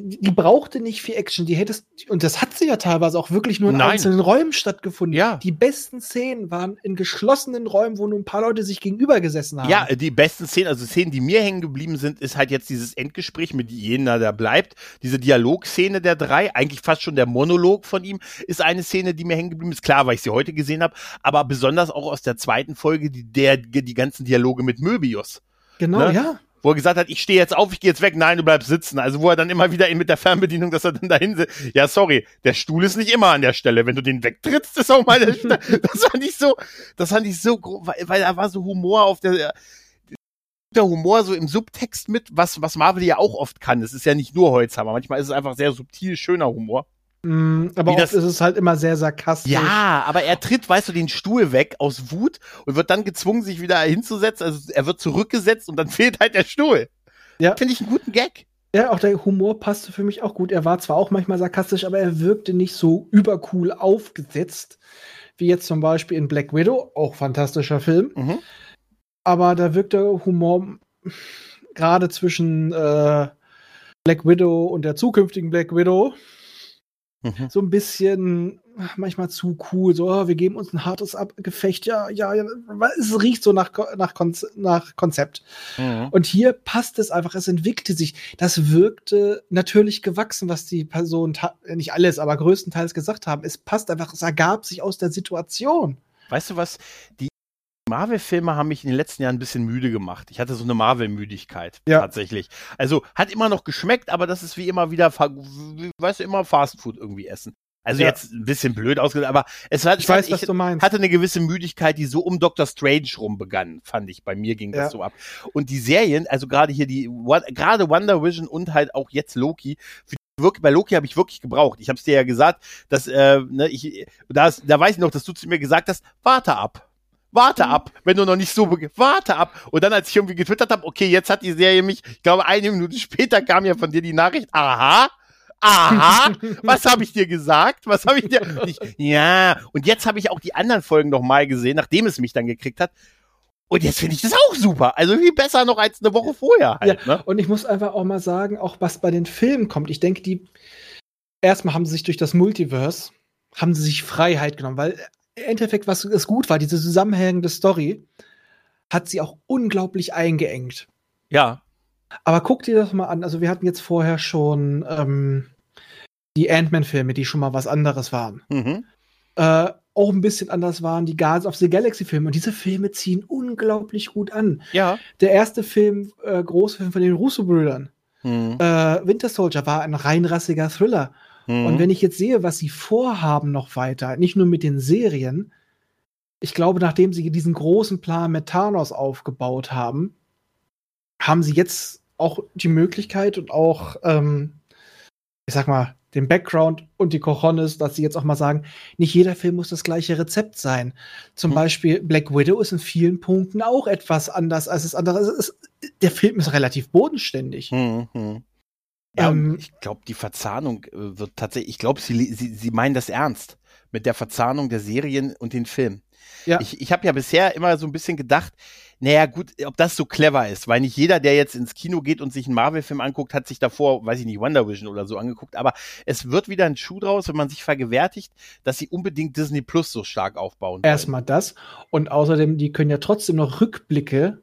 die brauchte nicht viel Action. Die hättest, und das hat sie ja teilweise auch wirklich nur in Nein. einzelnen Räumen stattgefunden. Ja. Die besten Szenen waren in geschlossenen Räumen, wo nur ein paar Leute sich gegenüber gesessen haben. Ja, die besten Szenen, also Szenen, die mir hängen geblieben sind, ist halt jetzt dieses Endgespräch mit Jena, der bleibt. Diese Dialogszene der drei, eigentlich fast schon der Monolog von ihm, ist eine Szene, die mir hängen geblieben ist. Klar, weil ich sie heute gesehen habe, aber besonders auch aus der zweiten Folge, die, der, die ganzen Dialoge mit Möbius. genau, ne? ja. Wo er gesagt hat, ich stehe jetzt auf, ich gehe jetzt weg, nein, du bleibst sitzen. Also wo er dann immer wieder in, mit der Fernbedienung, dass er dann dahin sitzt. Ja, sorry, der Stuhl ist nicht immer an der Stelle. Wenn du den wegtrittst, ist auch mal der Stuhl. Das fand ich so, das fand ich so, weil, weil da war so Humor auf der, der Humor so im Subtext mit, was, was Marvel ja auch oft kann. Es ist ja nicht nur Holzhammer. Manchmal ist es einfach sehr subtil, schöner Humor. Mm, aber Wie oft das- ist es halt immer sehr sarkastisch. Ja, aber er tritt, weißt du, den Stuhl weg aus Wut und wird dann gezwungen, sich wieder hinzusetzen. Also er wird zurückgesetzt und dann fehlt halt der Stuhl. Ja. Finde ich einen guten Gag. Ja, auch der Humor passte für mich auch gut. Er war zwar auch manchmal sarkastisch, aber er wirkte nicht so übercool aufgesetzt, wie jetzt zum Beispiel in Black Widow, auch fantastischer Film. Mhm. Aber da wirkt der Humor gerade zwischen äh, Black Widow und der zukünftigen Black Widow Mhm. so ein bisschen manchmal zu cool. So, oh, wir geben uns ein hartes Ab Gefecht. Ja, ja, ja. Es riecht so nach, nach, Konz nach Konzept. Mhm. Und hier passt es einfach, es entwickelte sich. Das wirkte natürlich gewachsen, was die Personen, ta- nicht alles, aber größtenteils gesagt haben. Es passt einfach, es ergab sich aus der Situation. Weißt du was? Die Marvel-Filme haben mich in den letzten Jahren ein bisschen müde gemacht. Ich hatte so eine Marvel-Müdigkeit Ja. tatsächlich. Also hat immer noch geschmeckt, aber das ist wie immer wieder, weißt du, immer Fastfood irgendwie essen. Also Ja. jetzt ein bisschen blöd ausgedrückt, aber es hat, Ich weiß, ich, was du meinst. hatte eine gewisse Müdigkeit, die so um Doctor Strange rum begann, fand ich. Bei mir ging das Ja. so ab. Und die Serien, also gerade hier die, gerade Wonder Vision und halt auch jetzt Loki, wirklich, bei Loki habe ich wirklich gebraucht. Ich habe es dir ja gesagt, dass äh, ne, ich, da, ist- da weiß ich noch, dass du zu mir gesagt hast, warte ab. Warte ab, wenn du noch nicht so, warte ab. Und dann, als ich irgendwie getwittert habe, okay, jetzt hat die Serie mich, ich glaube, eine Minute später kam ja von dir die Nachricht, aha, aha, was habe ich dir gesagt? Was habe ich dir? Ich, ja, und jetzt habe ich auch die anderen Folgen noch mal gesehen, nachdem es mich dann gekriegt hat. Und jetzt finde ich das auch super. Also viel besser noch als eine Woche vorher halt. Ne? Und ich muss einfach auch mal sagen, auch was bei den Filmen kommt. Ich denke, die erstmal haben sie sich durch das Multiverse, haben sie sich Freiheit genommen, weil Endeffekt, was es gut war, diese zusammenhängende Story, hat sie auch unglaublich eingeengt. Ja. Aber guck dir das mal an. Also wir hatten jetzt vorher schon ähm, die Ant-Man-Filme, die schon mal was anderes waren. Mhm. Äh, auch ein bisschen anders waren die Guardians of the Galaxy-Filme. Und diese Filme ziehen unglaublich gut an. Ja. Der erste Film, äh, Großfilm von den Russo-Brüdern, Mhm. äh, Winter Soldier, war ein reinrassiger Thriller. Mhm. Und wenn ich jetzt sehe, was sie vorhaben noch weiter, nicht nur mit den Serien, ich glaube, nachdem sie diesen großen Plan mit Thanos aufgebaut haben, haben sie jetzt auch die Möglichkeit und auch, ähm, ich sag mal, den Background und die Cojones, dass sie jetzt auch mal sagen, nicht jeder Film muss das gleiche Rezept sein. Zum Hm. Beispiel Black Widow ist in vielen Punkten auch etwas anders als das andere. Ist, der Film ist relativ bodenständig. Mhm. Mhm. Ja, Ähm, ich glaube, die Verzahnung äh, wird tatsächlich, ich glaube, sie, sie, sie meinen das ernst mit der Verzahnung der Serien und den Filmen. Ja. Ich, ich habe ja bisher immer so ein bisschen gedacht, naja, gut, ob das so clever ist, weil nicht jeder, der jetzt ins Kino geht und sich einen Marvel-Film anguckt, hat sich davor, weiß ich nicht, Wonder Vision oder so angeguckt, aber es wird wieder ein Schuh draus, wenn man sich vergewärtigt, dass sie unbedingt Disney Plus so stark aufbauen. Erstmal das. Und außerdem, die können ja trotzdem noch Rückblicke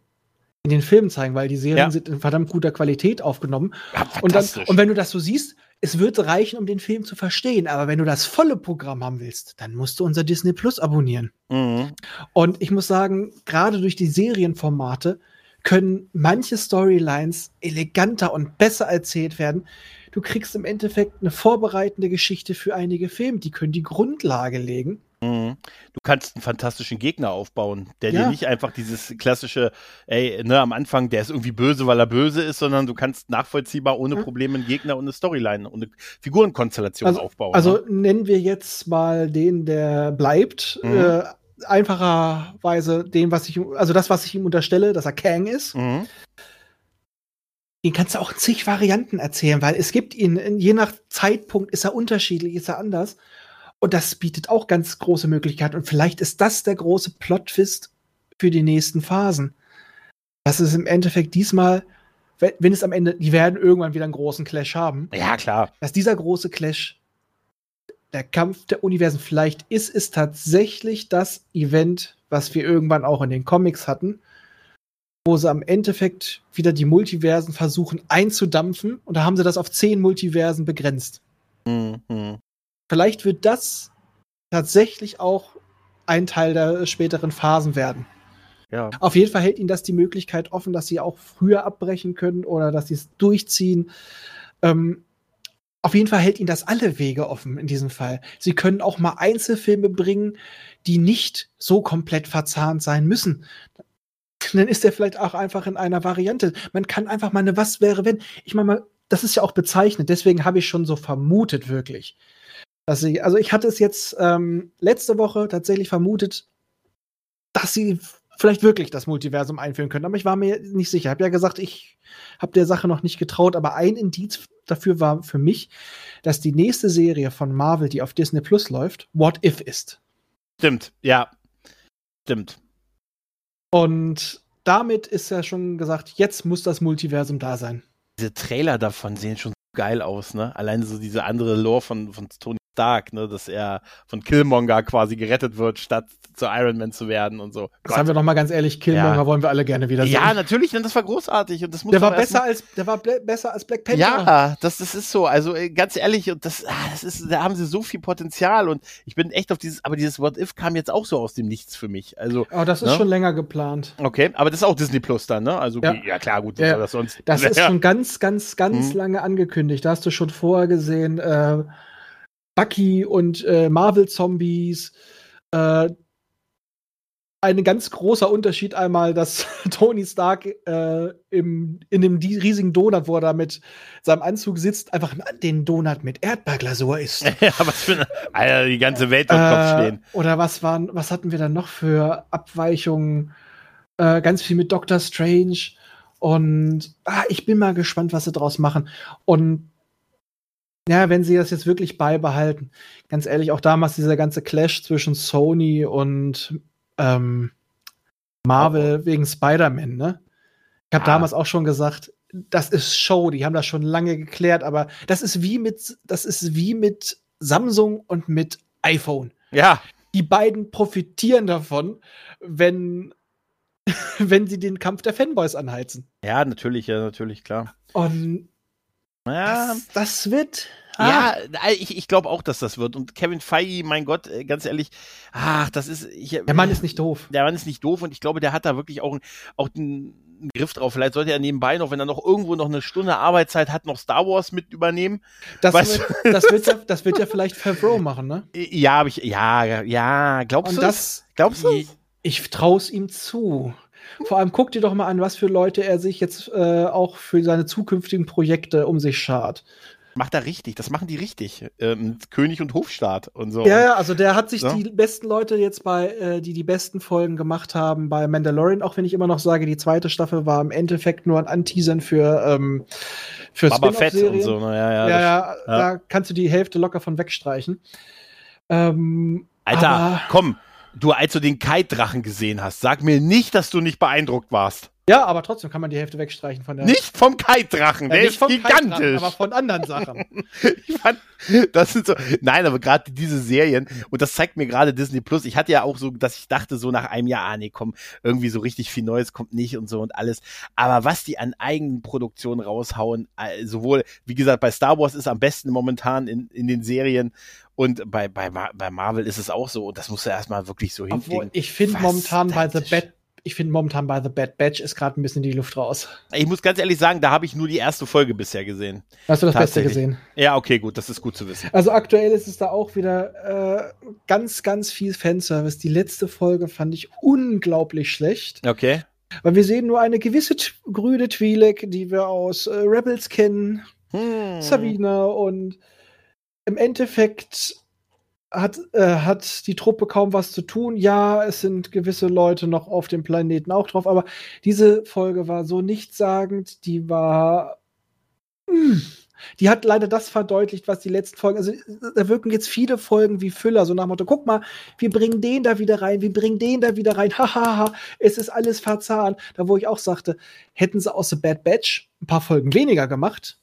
in den Filmen zeigen, weil die Serien Ja. sind in verdammt guter Qualität aufgenommen. Ja, Und, dann, und wenn du das so siehst, es wird reichen, um den Film zu verstehen. Aber wenn du das volle Programm haben willst, dann musst du unser Disney Plus abonnieren. mhm. Und ich muss sagen, gerade durch die Serienformate können manche Storylines eleganter und besser erzählt werden. Du kriegst im Endeffekt eine vorbereitende Geschichte für einige Filme. Die können die Grundlage legen. Mhm. Du kannst einen fantastischen Gegner aufbauen, der Ja. dir nicht einfach dieses klassische, ey, ne, am Anfang, der ist irgendwie böse, weil er böse ist, sondern du kannst nachvollziehbar ohne Ja. Probleme einen Gegner und eine Storyline und eine Figurenkonstellation aufbauen. Also ne? nennen wir jetzt mal den, der bleibt. Mhm. Äh, einfacherweise den, was ich, also das, was ich ihm unterstelle, dass er Kang ist. Mhm. Den kannst du auch in zig Varianten erzählen, weil es gibt ihn, je nach Zeitpunkt ist er unterschiedlich, ist er anders. Und das bietet auch ganz große Möglichkeiten. Und vielleicht ist das der große Plot-Twist für die nächsten Phasen. Das ist im Endeffekt diesmal, wenn es am Ende, die werden irgendwann wieder einen großen Clash haben, Ja, klar. dass dieser große Clash der Kampf der Universen vielleicht ist, ist tatsächlich das Event, was wir irgendwann auch in den Comics hatten, wo sie am Endeffekt wieder die Multiversen versuchen einzudampfen und da haben sie das auf zehn Multiversen begrenzt. Mhm. Vielleicht wird das tatsächlich auch ein Teil der späteren Phasen werden. Ja. Auf jeden Fall hält ihnen das die Möglichkeit offen, dass sie auch früher abbrechen können oder dass sie es durchziehen. Ähm, auf jeden Fall hält ihnen das alle Wege offen in diesem Fall. Sie können auch mal Einzelfilme bringen, die nicht so komplett verzahnt sein müssen. Dann ist der vielleicht auch einfach in einer Variante. Man kann einfach mal eine Was wäre, wenn. Ich meine mal, das ist ja auch bezeichnet, deswegen habe ich schon so vermutet, wirklich. Dass sie, also ich hatte es jetzt ähm, letzte Woche tatsächlich vermutet, dass sie vielleicht wirklich das Multiversum einführen können. Aber ich war mir nicht sicher. Ich habe ja gesagt, ich habe der Sache noch nicht getraut. Aber ein Indiz dafür war für mich, dass die nächste Serie von Marvel, die auf Disney Plus läuft, What If ist. Stimmt, ja. Stimmt. Und damit ist ja schon gesagt, jetzt muss das Multiversum da sein. Diese Trailer davon sehen schon so geil aus, ne? Alleine so diese andere Lore von, von Tony Stark, ne? Dass er von Killmonger quasi gerettet wird, statt zu Iron Man zu werden und so. Das haben wir noch mal ganz ehrlich, Killmonger Ja. wollen wir alle gerne wieder sehen. ja, natürlich, denn das war großartig und das muss der war besser als der war besser als Black Panther. Ja, das, das ist so. Also äh, ganz ehrlich, und das, ah, das ist, da haben sie so viel Potenzial und ich bin echt auf dieses, aber dieses What If kam jetzt auch so aus dem Nichts für mich. Also, Aber das ist Ne? schon länger geplant. okay, aber das ist auch Disney Plus dann, ne? Also, Ja. ja, klar, gut, Ja. das sonst? Das ist schon ganz, ganz, ganz Mhm. lange angekündigt. Da hast du schon vorher gesehen, äh, Bucky und äh, Marvel-Zombies. Äh, ein ganz großer Unterschied einmal, dass Tony Stark äh, im, in dem riesigen Donut, wo er da mit seinem Anzug sitzt, einfach den Donut mit Erdbeerglasur isst. ja, was für eine, Alter, die ganze Welt wird Kopf Äh, stehen. oder was waren, was hatten wir dann noch für Abweichungen? Äh, ganz viel mit Doctor Strange. Und ah, ich bin mal gespannt, was sie draus machen. Und ja, wenn sie das jetzt wirklich beibehalten, ganz ehrlich, auch damals dieser ganze Clash zwischen Sony und ähm, Marvel wegen Spider-Man, ne? Ich habe Ja. damals auch schon gesagt, das ist Show, die haben das schon lange geklärt, aber das ist wie mit, das ist wie mit Samsung und mit iPhone Ja, die beiden profitieren davon, wenn, wenn sie den Kampf der Fanboys anheizen. ja, natürlich, ja, natürlich, klar. Und Ja, das, das wird. Ja, ich, ich glaube auch, dass das wird. Und Kevin Feige, mein Gott, äh, ganz ehrlich, ach, das ist. Ich, Der Mann ist nicht doof. der Mann ist nicht doof und ich glaube, der hat da wirklich auch, auch einen, einen Griff drauf. Vielleicht sollte er nebenbei noch, wenn er noch irgendwo noch eine Stunde Arbeitszeit hat, noch Star Wars mit übernehmen. Das, Weißt wird, das, wird ja, das wird ja vielleicht Favreau machen, ne? Ja, habe ich, ja, ja, glaubst du? das. glaubst du? Ich traue es ihm zu. Vor allem guck dir doch mal an, was für Leute er sich jetzt äh, auch für seine zukünftigen Projekte um sich schart. Macht er richtig, das machen die richtig. Ähm, König und Hofstaat und so. Ja, ja, also der hat sich Ja. die besten Leute jetzt bei, äh, die die besten Folgen gemacht haben, bei Mandalorian, auch wenn ich immer noch sage, die zweite Staffel war im Endeffekt nur ein Anteasern für, ähm, für Baba Fett und so. Ne? Ja, ja, Ja, ja, da kannst du die Hälfte locker von wegstreichen. Ähm, Alter, komm. Du, als du den Kite-Drachen gesehen hast, sag mir nicht, dass du nicht beeindruckt warst. Ja, aber trotzdem kann man die Hälfte wegstreichen von der. Nicht vom Kite-Drachen, Ja, der nicht ist vom gigantisch. Aber von anderen Sachen. ich fand, das sind so, nein, aber gerade diese Serien, und das zeigt mir gerade Disney Plus, ich hatte ja auch so, dass ich dachte so nach einem Jahr, ah nee, komm, irgendwie so richtig viel Neues kommt nicht und so und alles. Aber was die an eigenen Produktionen raushauen, äh, sowohl, wie gesagt, bei Star Wars ist am besten momentan in, in den Serien und bei, bei, bei Marvel ist es auch so, und das musst du erstmal wirklich so Obwohl, hinkriegen. ich finde momentan bei The. Bad, ich finde momentan bei The Bad Batch ist gerade ein bisschen die Luft raus. Ich muss ganz ehrlich sagen, da habe ich nur die erste Folge bisher gesehen. Hast du das Beste gesehen? Ja, okay, gut, das ist gut zu wissen. Also aktuell ist es da auch wieder äh, ganz, ganz viel Fanservice. Die letzte Folge fand ich unglaublich schlecht, Okay. weil wir sehen nur eine gewisse grüne Twi'lek, die wir aus äh, Rebels kennen, Hm. Sabina und im Endeffekt hat, äh, hat die Truppe kaum was zu tun. Ja, es sind gewisse Leute noch auf dem Planeten auch drauf, aber diese Folge war so nichtssagend, die war. Hm, die hat leider das verdeutlicht, was die letzten Folgen, also da wirken jetzt viele Folgen wie Füller, so nach dem Motto, guck mal, wir bringen den da wieder rein, wir bringen den da wieder rein, hahaha, es ist alles verzahnt. Da wo ich auch sagte, hätten sie aus The Bad Batch ein paar Folgen weniger gemacht,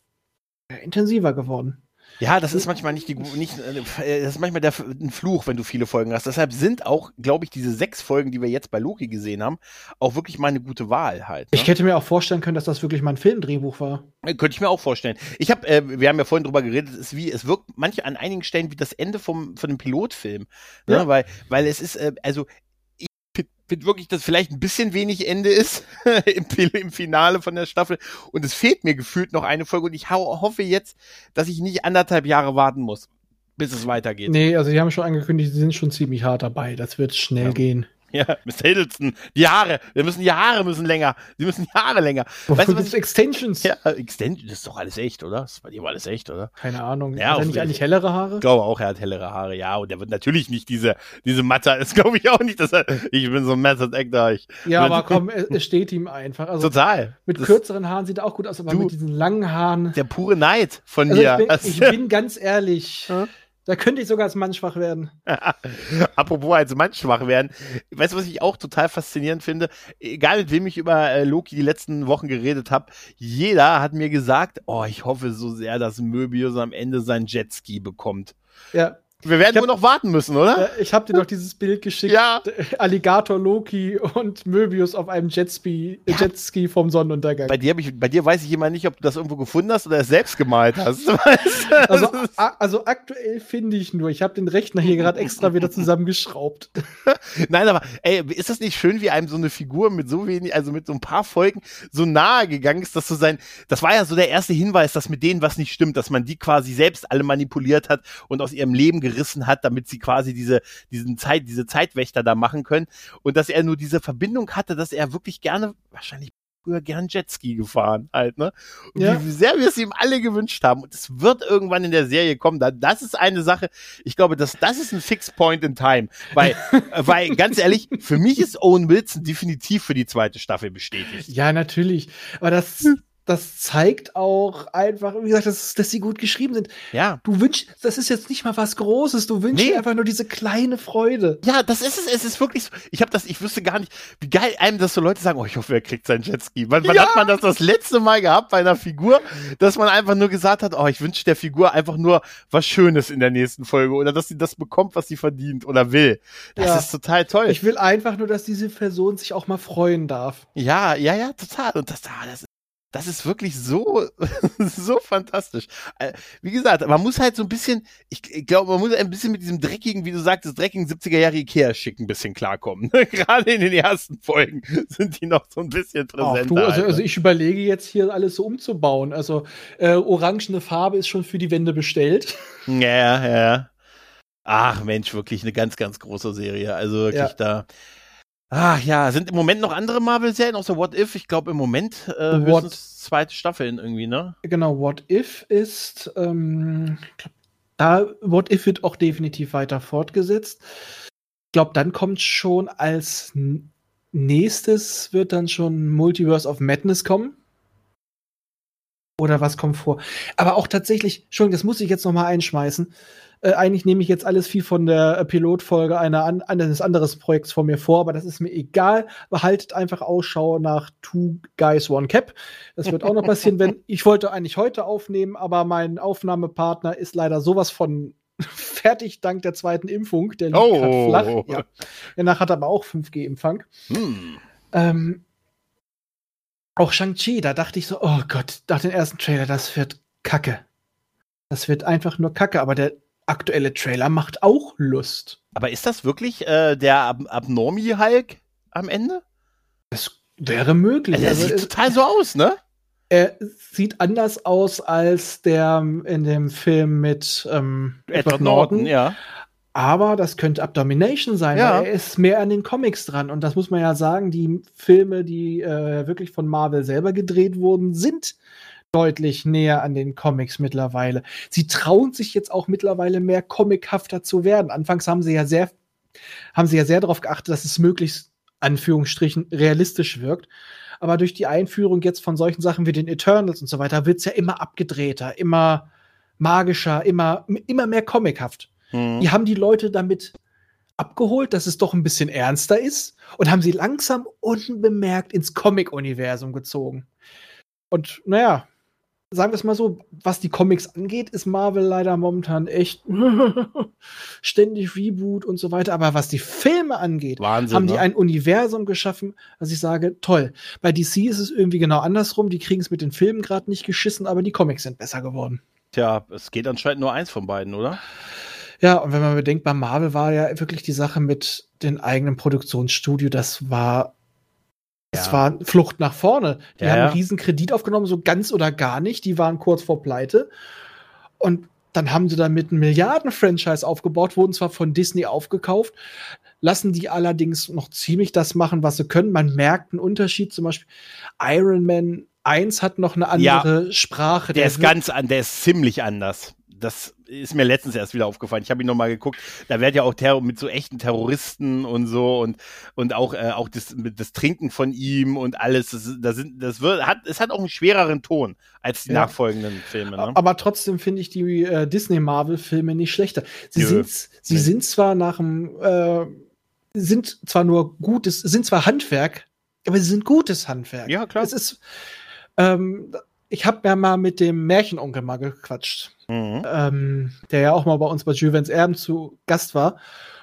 wäre intensiver geworden. Ja, das ist manchmal nicht die nicht äh, das ist manchmal der ein Fluch, wenn du viele Folgen hast. Deshalb sind auch, glaube ich, diese sechs Folgen, die wir jetzt bei Loki gesehen haben, auch wirklich mal eine gute Wahl halt. Ne? Ich hätte mir auch vorstellen können, dass das wirklich mal ein Filmdrehbuch war. Äh, Könnte ich mir auch vorstellen. Ich habe, äh, wir haben ja vorhin drüber geredet, es ist wie, es wirkt manche an einigen Stellen wie das Ende vom von dem Pilotfilm, ne? Ja. weil weil es ist, äh, also finde wirklich, dass vielleicht ein bisschen wenig Ende ist im, im Finale von der Staffel und es fehlt mir gefühlt noch eine Folge und ich hau, hoffe jetzt, dass ich nicht anderthalb Jahre warten muss, bis es weitergeht. Nee, also die haben schon angekündigt, sie sind schon ziemlich hart dabei. Das wird schnell Ja. gehen. Ja, Mr. Hiddleston, die Haare, wir müssen die Haare müssen länger, sie müssen die Haare länger. Wofür Weißt du, was gibt's Extensions? Ja, Extend, das ist doch alles echt, oder? Das ist bei dir alles echt, oder? Keine Ahnung. Ja, Hat er nicht eigentlich hellere Haare? Ich glaube auch, er hat hellere Haare, ja. Und er wird natürlich nicht diese, diese Matter, ist glaube ich auch nicht, dass er, ich bin so ein Method Actor. Ich, Ja, aber komm, es, steht ihm einfach. Also total. mit Das- kürzeren Haaren sieht er auch gut aus, aber Du- mit diesen langen Haaren. Der pure Neid von Also dir. ich, bin, Das- ich bin ganz ehrlich, Ja. Da könnte ich sogar als Mann schwach werden. Apropos als Mann schwach werden. Weißt du, was ich auch total faszinierend finde? Egal mit wem ich über äh, Loki die letzten Wochen geredet habe, jeder hat mir gesagt, oh, ich hoffe so sehr, dass Möbius am Ende sein Jetski bekommt. Ja, Wir werden hab- nur noch warten müssen, oder? äh, ich habe dir doch dieses Bild geschickt. Ja. Alligator Loki und Möbius auf einem Jetski, Ja. Jetski vom Sonnenuntergang. Bei dir, ich, bei dir weiß ich immer nicht, ob du das irgendwo gefunden hast oder es selbst gemalt hast. Also, also aktuell finde ich nur, ich habe den Rechner hier gerade extra wieder zusammengeschraubt. Nein, aber ey, ist das nicht schön, wie einem so eine Figur mit so wenig, also mit so ein paar Folgen so nahe gegangen ist, dass so sein, das war ja so der erste Hinweis, dass mit denen was nicht stimmt, dass man die quasi selbst alle manipuliert hat und aus ihrem Leben gerissen hat, damit sie quasi diese, diesen Zeit, diese Zeitwächter da machen können und dass er nur diese Verbindung hatte, dass er wirklich gerne, wahrscheinlich früher gern Jetski gefahren halt, ne? Und Ja. wie sehr wir es ihm alle gewünscht haben. Und es wird irgendwann in der Serie kommen. Da, das ist eine Sache, ich glaube, dass das ist ein Fixed Point in Time. Weil, weil, ganz ehrlich, für mich ist Owen Wilson definitiv für die zweite Staffel bestätigt. Ja, natürlich. Aber das, das zeigt auch einfach, wie gesagt, dass, dass sie gut geschrieben sind. Ja. Du wünschst, das ist jetzt nicht mal was Großes, du wünschst Nee. dir einfach nur diese kleine Freude. Ja, das ist es. Es ist wirklich so. Ich habe das, ich wüsste gar nicht, wie geil einem das so Leute sagen, oh, ich hoffe, er kriegt sein Jetski. Wann, wann Ja. hat man das das letzte Mal gehabt bei einer Figur, dass man einfach nur gesagt hat, oh, ich wünsche der Figur einfach nur was Schönes in der nächsten Folge oder dass sie das bekommt, was sie verdient oder will. Das Ja. ist total toll. Ich will einfach nur, dass diese Person sich auch mal freuen darf. Ja, ja, ja, total. Und das, ah, das, das ist wirklich so, so fantastisch. Äh, Wie gesagt, man muss halt so ein bisschen, ich, glaube, man muss ein bisschen mit diesem dreckigen, wie du sagtest, dreckigen 70er Jahre Ikea-Schick ein bisschen klarkommen. Gerade in den ersten Folgen sind die noch so ein bisschen Ach, du, also, also ich überlege jetzt hier alles so umzubauen. Also äh, orangene Farbe ist schon für die Wände bestellt. ja, ja. Ach Mensch, wirklich eine ganz, ganz große Serie. Also wirklich Ja. da. Ach ja, sind im Moment noch andere Marvel-Serien außer What If? Ich glaube im Moment äh, höchstens zweite Staffeln irgendwie, ne? Genau, What If ist, ähm, da What If wird auch definitiv weiter fortgesetzt. Ich glaube, dann kommt schon als nächstes wird dann schon Multiverse of Madness kommen. Oder was kommt vor? Aber auch tatsächlich, Entschuldigung, das muss ich jetzt noch mal einschmeißen. Äh, eigentlich nehme ich jetzt alles viel von der äh, Pilotfolge einer an, eines anderes Projekts von mir vor, aber das ist mir egal. Behaltet einfach Ausschau nach Two Guys One Cap. Das wird auch noch passieren, wenn ich wollte eigentlich heute aufnehmen, aber mein Aufnahmepartner ist leider sowas von fertig dank der zweiten Impfung. Der liegt Oh. flach. Ja. Danach hat er aber auch 5G-Empfang. Hm. Ähm, auch Shang-Chi, da dachte ich so, oh Gott, nach dem ersten Trailer, das wird Kacke. Das wird einfach nur Kacke, aber der aktuelle Trailer macht auch Lust. Aber ist das wirklich äh, der Ab Abnormi-Hulk am Ende? Das wäre möglich. Also, Also, sieht es, total so aus, ne? er sieht anders aus als der in dem Film mit ähm, Edward Norton, ja. Aber das könnte Abdomination sein, Ja. weil er ist mehr an den Comics dran. Und das muss man ja sagen, die Filme, die äh, wirklich von Marvel selber gedreht wurden, sind deutlich näher an den Comics mittlerweile. Sie trauen sich jetzt auch mittlerweile mehr comichafter zu werden. Anfangs haben sie ja sehr, haben sie ja sehr darauf geachtet, dass es möglichst, Anführungsstrichen, realistisch wirkt. Aber durch die Einführung jetzt von solchen Sachen wie den Eternals und so weiter wird es ja immer abgedrehter, immer magischer, immer, immer mehr comichaft. Hm. Die haben die Leute damit abgeholt, dass es doch ein bisschen ernster ist und haben sie langsam unbemerkt ins Comic-Universum gezogen. Und naja, sagen wir es mal so, was die Comics angeht, ist Marvel leider momentan echt ständig Reboot und so weiter. Aber was die Filme angeht, Wahnsinn. haben die ne? ein Universum geschaffen, was ich sage, toll. Bei DC ist es irgendwie genau andersrum. Die kriegen es mit den Filmen gerade nicht geschissen, aber die Comics sind besser geworden. Tja, es geht anscheinend nur eins von beiden, oder? Ja, und wenn man bedenkt, bei Marvel war ja wirklich die Sache mit den eigenen Produktionsstudio, das war, es Ja. war Flucht nach vorne. Die Ja, haben ja. einen riesen Kredit aufgenommen, so ganz oder gar nicht. Die waren kurz vor Pleite. Und dann haben sie damit ein Milliarden-Franchise aufgebaut, wurden zwar von Disney aufgekauft, lassen die allerdings noch ziemlich das machen, was sie können. Man merkt einen Unterschied. Zum Beispiel Iron Man 1 hat noch eine Ja. andere Sprache. Der ist wird- ganz an, der ist ziemlich anders. Das ist mir letztens erst wieder aufgefallen. Ich habe ihn noch mal geguckt. Da wird ja auch Terror mit so echten Terroristen und so und und auch äh, auch das, das Trinken von ihm und alles. Das, ist- da sind das wird hat es hat auch einen schwereren Ton als die Ja. nachfolgenden Filme. Ne? Aber trotzdem finde ich die äh, Disney-Marvel-Filme nicht schlechter. Sie, Nö. sind, sie Nee. sind zwar nach dem, äh, sind zwar nur gutes, sind zwar Handwerk, aber sie sind gutes Handwerk. Ja, klar. Es ist, ähm, ich habe ja mal mit dem Märchenonkel mal gequatscht, Mhm. ähm, der ja auch mal bei uns bei Jules Erben zu Gast war.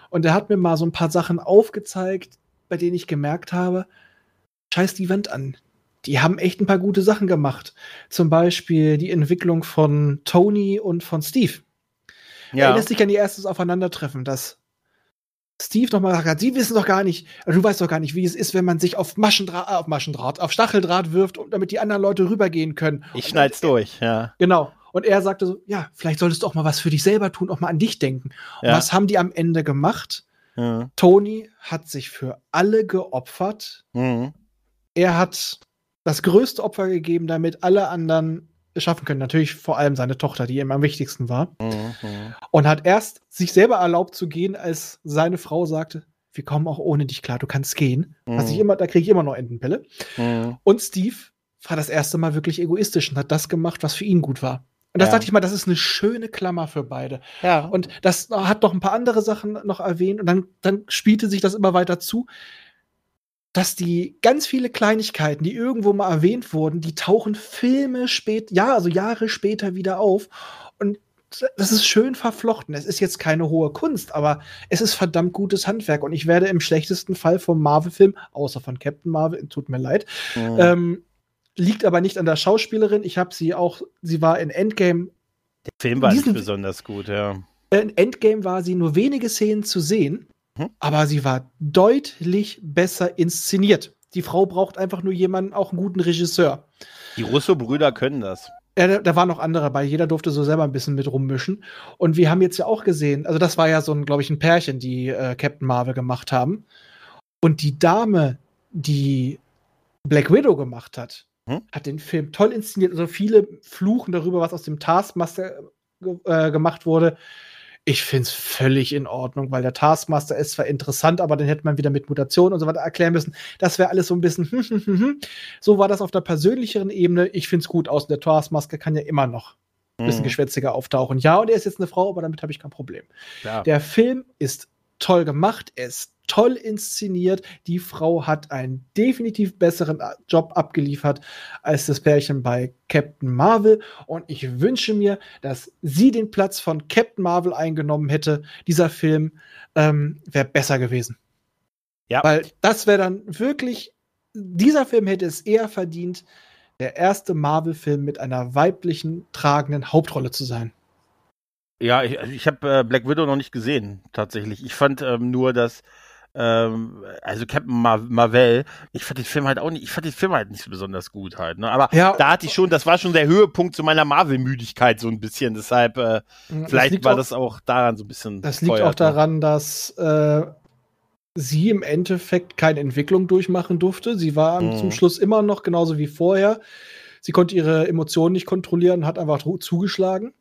Und der hat mir mal so ein paar Sachen aufgezeigt, bei denen ich gemerkt habe, scheiß die Wand an. Die haben echt ein paar gute Sachen gemacht. Zum Beispiel die Entwicklung von Tony und von Steve. Ja. Erinnerst dich an die erstes Aufeinandertreffen, dass Steve noch mal gesagt hat, sie wissen doch gar nicht, du weißt doch gar nicht, wie es ist, wenn man sich auf Maschendraht, äh, auf Maschendraht, auf Stacheldraht wirft, um, damit die anderen Leute rübergehen können. Ich Und- schneid's durch, ja. Genau. Und er sagte so, ja, vielleicht solltest du auch mal was für dich selber tun, auch mal an dich denken. Und Ja. was haben die am Ende gemacht? Mhm. Tony hat sich für alle geopfert. Mhm. Er hat das größte Opfer gegeben, damit alle anderen schaffen können. Natürlich vor allem seine Tochter, die ihm am wichtigsten war. Mhm. Und hat erst sich selber erlaubt zu gehen, als seine Frau sagte, wir kommen auch ohne dich klar, du kannst gehen. Was ich Mhm. immer, da kriege ich immer noch Entenpelle. Mhm. Und Steve war das erste Mal wirklich egoistisch und hat das gemacht, was für ihn gut war. Und das Ja. dachte ich mal, das ist eine schöne Klammer für beide. Ja. Und das hat noch ein paar andere Sachen noch erwähnt und dann, dann spielte sich das immer weiter zu, dass die ganz viele Kleinigkeiten, die irgendwo mal erwähnt wurden, die tauchen Filme spät, ja, also Jahre später wieder auf. Und das ist schön verflochten. Es ist jetzt keine hohe Kunst, aber es ist verdammt gutes Handwerk. Und ich werde im schlechtesten Fall vom Marvel-Film, außer von Captain Marvel, tut mir leid, Mhm. ähm, liegt aber nicht an der Schauspielerin. Ich habe sie auch, sie war in Endgame Der Film war nicht besonders gut, ja. in Endgame war sie nur wenige Szenen zu sehen, Mhm. aber sie war deutlich besser inszeniert. Die Frau braucht einfach nur jemanden, auch einen guten Regisseur. Die Russo-Brüder können das. Ja, da, da waren noch andere bei. Jeder durfte so selber ein bisschen mit rummischen. Und wir haben jetzt ja auch gesehen, also das war ja so ein, glaube ich, ein Pärchen, die äh, Captain Marvel gemacht haben. Und die Dame, die Black Widow gemacht hat, Hm? hat den Film toll inszeniert. Also viele fluchen darüber, was aus dem Taskmaster ge äh, gemacht wurde. Ich finde es völlig in Ordnung, weil der Taskmaster ist zwar interessant, aber den hätte man wieder mit Mutationen und so weiter erklären müssen. Das wäre alles so ein bisschen. Hm, hm, hm, hm. so war das auf der persönlicheren Ebene. Ich finde es gut aus. Der Taskmaster kann ja immer noch ein bisschen Mhm. geschwätziger auftauchen. Ja, und er ist jetzt eine Frau, aber damit habe ich kein Problem. Ja. Der Film ist toll gemacht, er ist toll inszeniert. Die Frau hat einen definitiv besseren Job abgeliefert als das Pärchen bei Captain Marvel. Und ich wünsche mir, dass sie den Platz von Captain Marvel eingenommen hätte. Dieser Film ähm, wäre besser gewesen. Ja. Weil das wäre dann wirklich, dieser Film hätte es eher verdient, der erste Marvel-Film mit einer weiblichen, tragenden Hauptrolle zu sein. Ja, ich, also ich habe äh, Black Widow noch nicht gesehen, tatsächlich. Ich fand ähm, nur, dass ähm, also Captain Mar Marvel, ich fand den Film halt auch nicht, ich fand den Film halt nicht so besonders gut halt, ne? Aber Ja. da hatte ich schon, das war schon der Höhepunkt zu meiner Marvel-Müdigkeit so ein bisschen. Deshalb, äh, vielleicht liegt war auch- das auch daran so ein bisschen. Das liegt teuer, auch daran, dass äh, sie im Endeffekt keine Entwicklung durchmachen durfte. Sie war Mhm. zum Schluss immer noch genauso wie vorher. Sie konnte ihre Emotionen nicht kontrollieren, hat einfach zugeschlagen.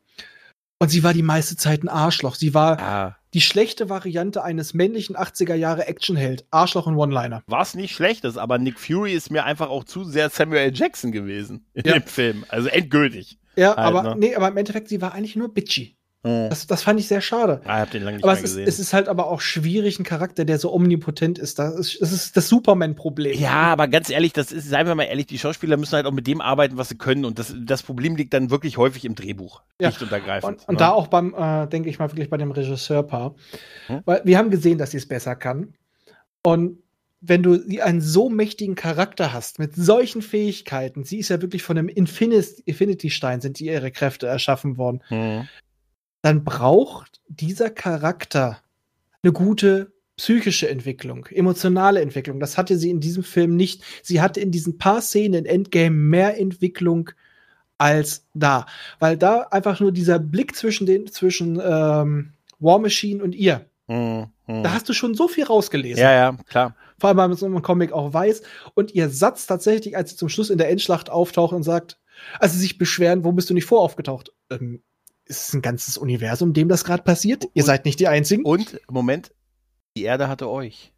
Und sie war die meiste Zeit ein Arschloch. Sie war Ja, die schlechte Variante eines männlichen 80er Jahre Actionheld. Arschloch und One-Liner. was nicht schlechtes, aber Nick Fury ist mir einfach auch zu sehr Samuel L. Jackson gewesen in Ja. dem Film. Also endgültig. Ja, Halt, aber ne? nee, aber im Endeffekt, sie war eigentlich nur bitchy. Mhm. Das, das fand ich sehr schade. Ah, ich hab den lange nicht Aber mehr es ist, gesehen. es ist halt aber auch schwierig, ein Charakter, der so omnipotent ist. Das ist, das, ist das Superman-Problem. Ja, aber ganz ehrlich, das ist, seien wir mal ehrlich, die Schauspieler müssen halt auch mit dem arbeiten, was sie können. Und das, das Problem liegt dann wirklich häufig im Drehbuch. Ja. Nicht untergreifend. Und, und ne? da auch beim, äh, denke ich mal, wirklich bei dem Regisseurpaar. Hm? Weil wir haben gesehen, dass sie es besser kann. Und wenn du sie einen so mächtigen Charakter hast, mit solchen Fähigkeiten, sie ist ja wirklich von einem Infinity-Stein, sind die ihre Kräfte erschaffen worden, Mhm. Dann braucht dieser Charakter eine gute psychische Entwicklung, emotionale Entwicklung. Das hatte sie in diesem Film nicht. Sie hatte in diesen paar Szenen in Endgame mehr Entwicklung als da, weil da einfach nur dieser Blick zwischen den zwischen ähm, War Machine und ihr, Mhm. Mhm. da hast du schon so viel rausgelesen. Ja, ja, klar. Vor allem, weil man so einem Comic auch weiß. Und ihr Satz tatsächlich, als sie zum Schluss in der Endschlacht auftaucht und sagt, als sie sich beschweren, wo bist du nicht voraufgetaucht? Ähm, ist es ein ganzes Universum, dem das gerade passiert? Ihr Und- seid nicht die Einzigen. Und, Moment, die Erde hatte euch.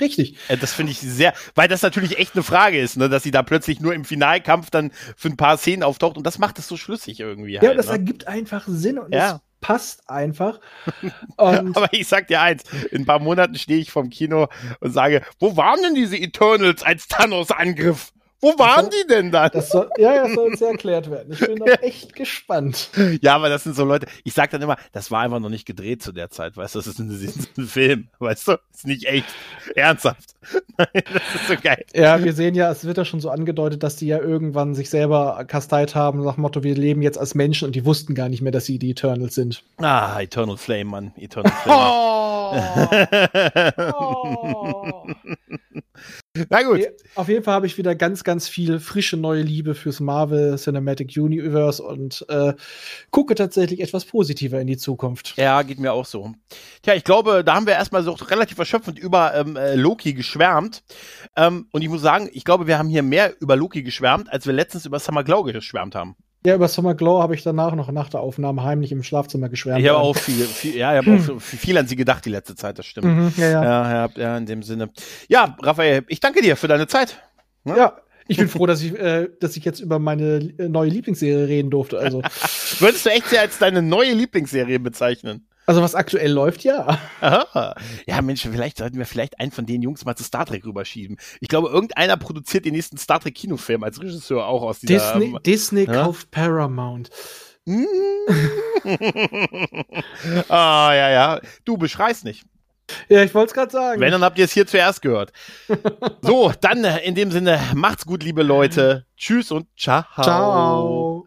Richtig. Äh, Das finde ich sehr, weil das natürlich echt eine Frage ist, ne, dass sie da plötzlich nur im Finalkampf dann für ein paar Szenen auftaucht und das macht es so schlüssig irgendwie Ja, halt. das ne? ergibt einfach Sinn und Ja. es passt einfach. Aber ich sag dir eins, in ein paar Monaten stehe ich vom Kino und sage, wo waren denn diese Eternals als Thanos angriff? Wo waren Also, die denn dann? das soll, ja, das soll jetzt erklärt werden. Ich bin noch echt gespannt. Ja, aber das sind so Leute, ich sag dann immer, das war einfach noch nicht gedreht zu der Zeit, weißt du, das ist ein, das ist ein Film, weißt du, das ist nicht echt, ernsthaft. das ist so geil. Ja, wir sehen ja, es wird ja schon so angedeutet, dass die ja irgendwann sich selber kasteit haben, nach dem Motto, wir leben jetzt als Menschen und die wussten gar nicht mehr, dass sie die Eternals sind. Ah, Eternal Flame, Mann, Eternal Flame. Oh. Na gut. Auf jeden Fall habe ich wieder ganz, ganz viel frische neue Liebe fürs Marvel Cinematic Universe und äh, gucke tatsächlich etwas positiver in die Zukunft. Ja, geht mir auch so. Tja, ich glaube, da haben wir erstmal so relativ erschöpfend über ähm, äh, Loki geschwärmt. Ähm, und ich muss sagen, ich glaube, wir haben hier mehr über Loki geschwärmt, als wir letztens über Summer Glau geschwärmt haben. Ja, über Summer Glow habe ich danach noch nach der Aufnahme heimlich im Schlafzimmer geschwärmt. Ich habe auch viel, viel, ja, ich habe auch viel- an sie gedacht die letzte Zeit, das stimmt. Mhm, ja, ja. Ja, ja, in dem Sinne. Ja, Raphael, ich danke dir für deine Zeit. ja. Ich bin froh, dass ich, äh, dass ich jetzt über meine äh, neue Lieblingsserie reden durfte. Also, Würdest du echt sie als deine neue Lieblingsserie bezeichnen? Also was aktuell läuft, ja. Aha. Ja, Mensch, vielleicht sollten wir vielleicht einen von den Jungs mal zu Star Trek rüberschieben. Ich glaube, irgendeiner produziert den nächsten Star Trek Kinofilm als Regisseur auch aus dieser. Disney, Disney ja? kauft Paramount. Mm. ah, ja, ja. Du beschreist nicht. Ja, ich wollte es gerade sagen. Wenn, dann habt ihr es hier zuerst gehört. so, dann äh, in dem Sinne, macht's gut, liebe Leute. Tschüss und ciao. Ciao.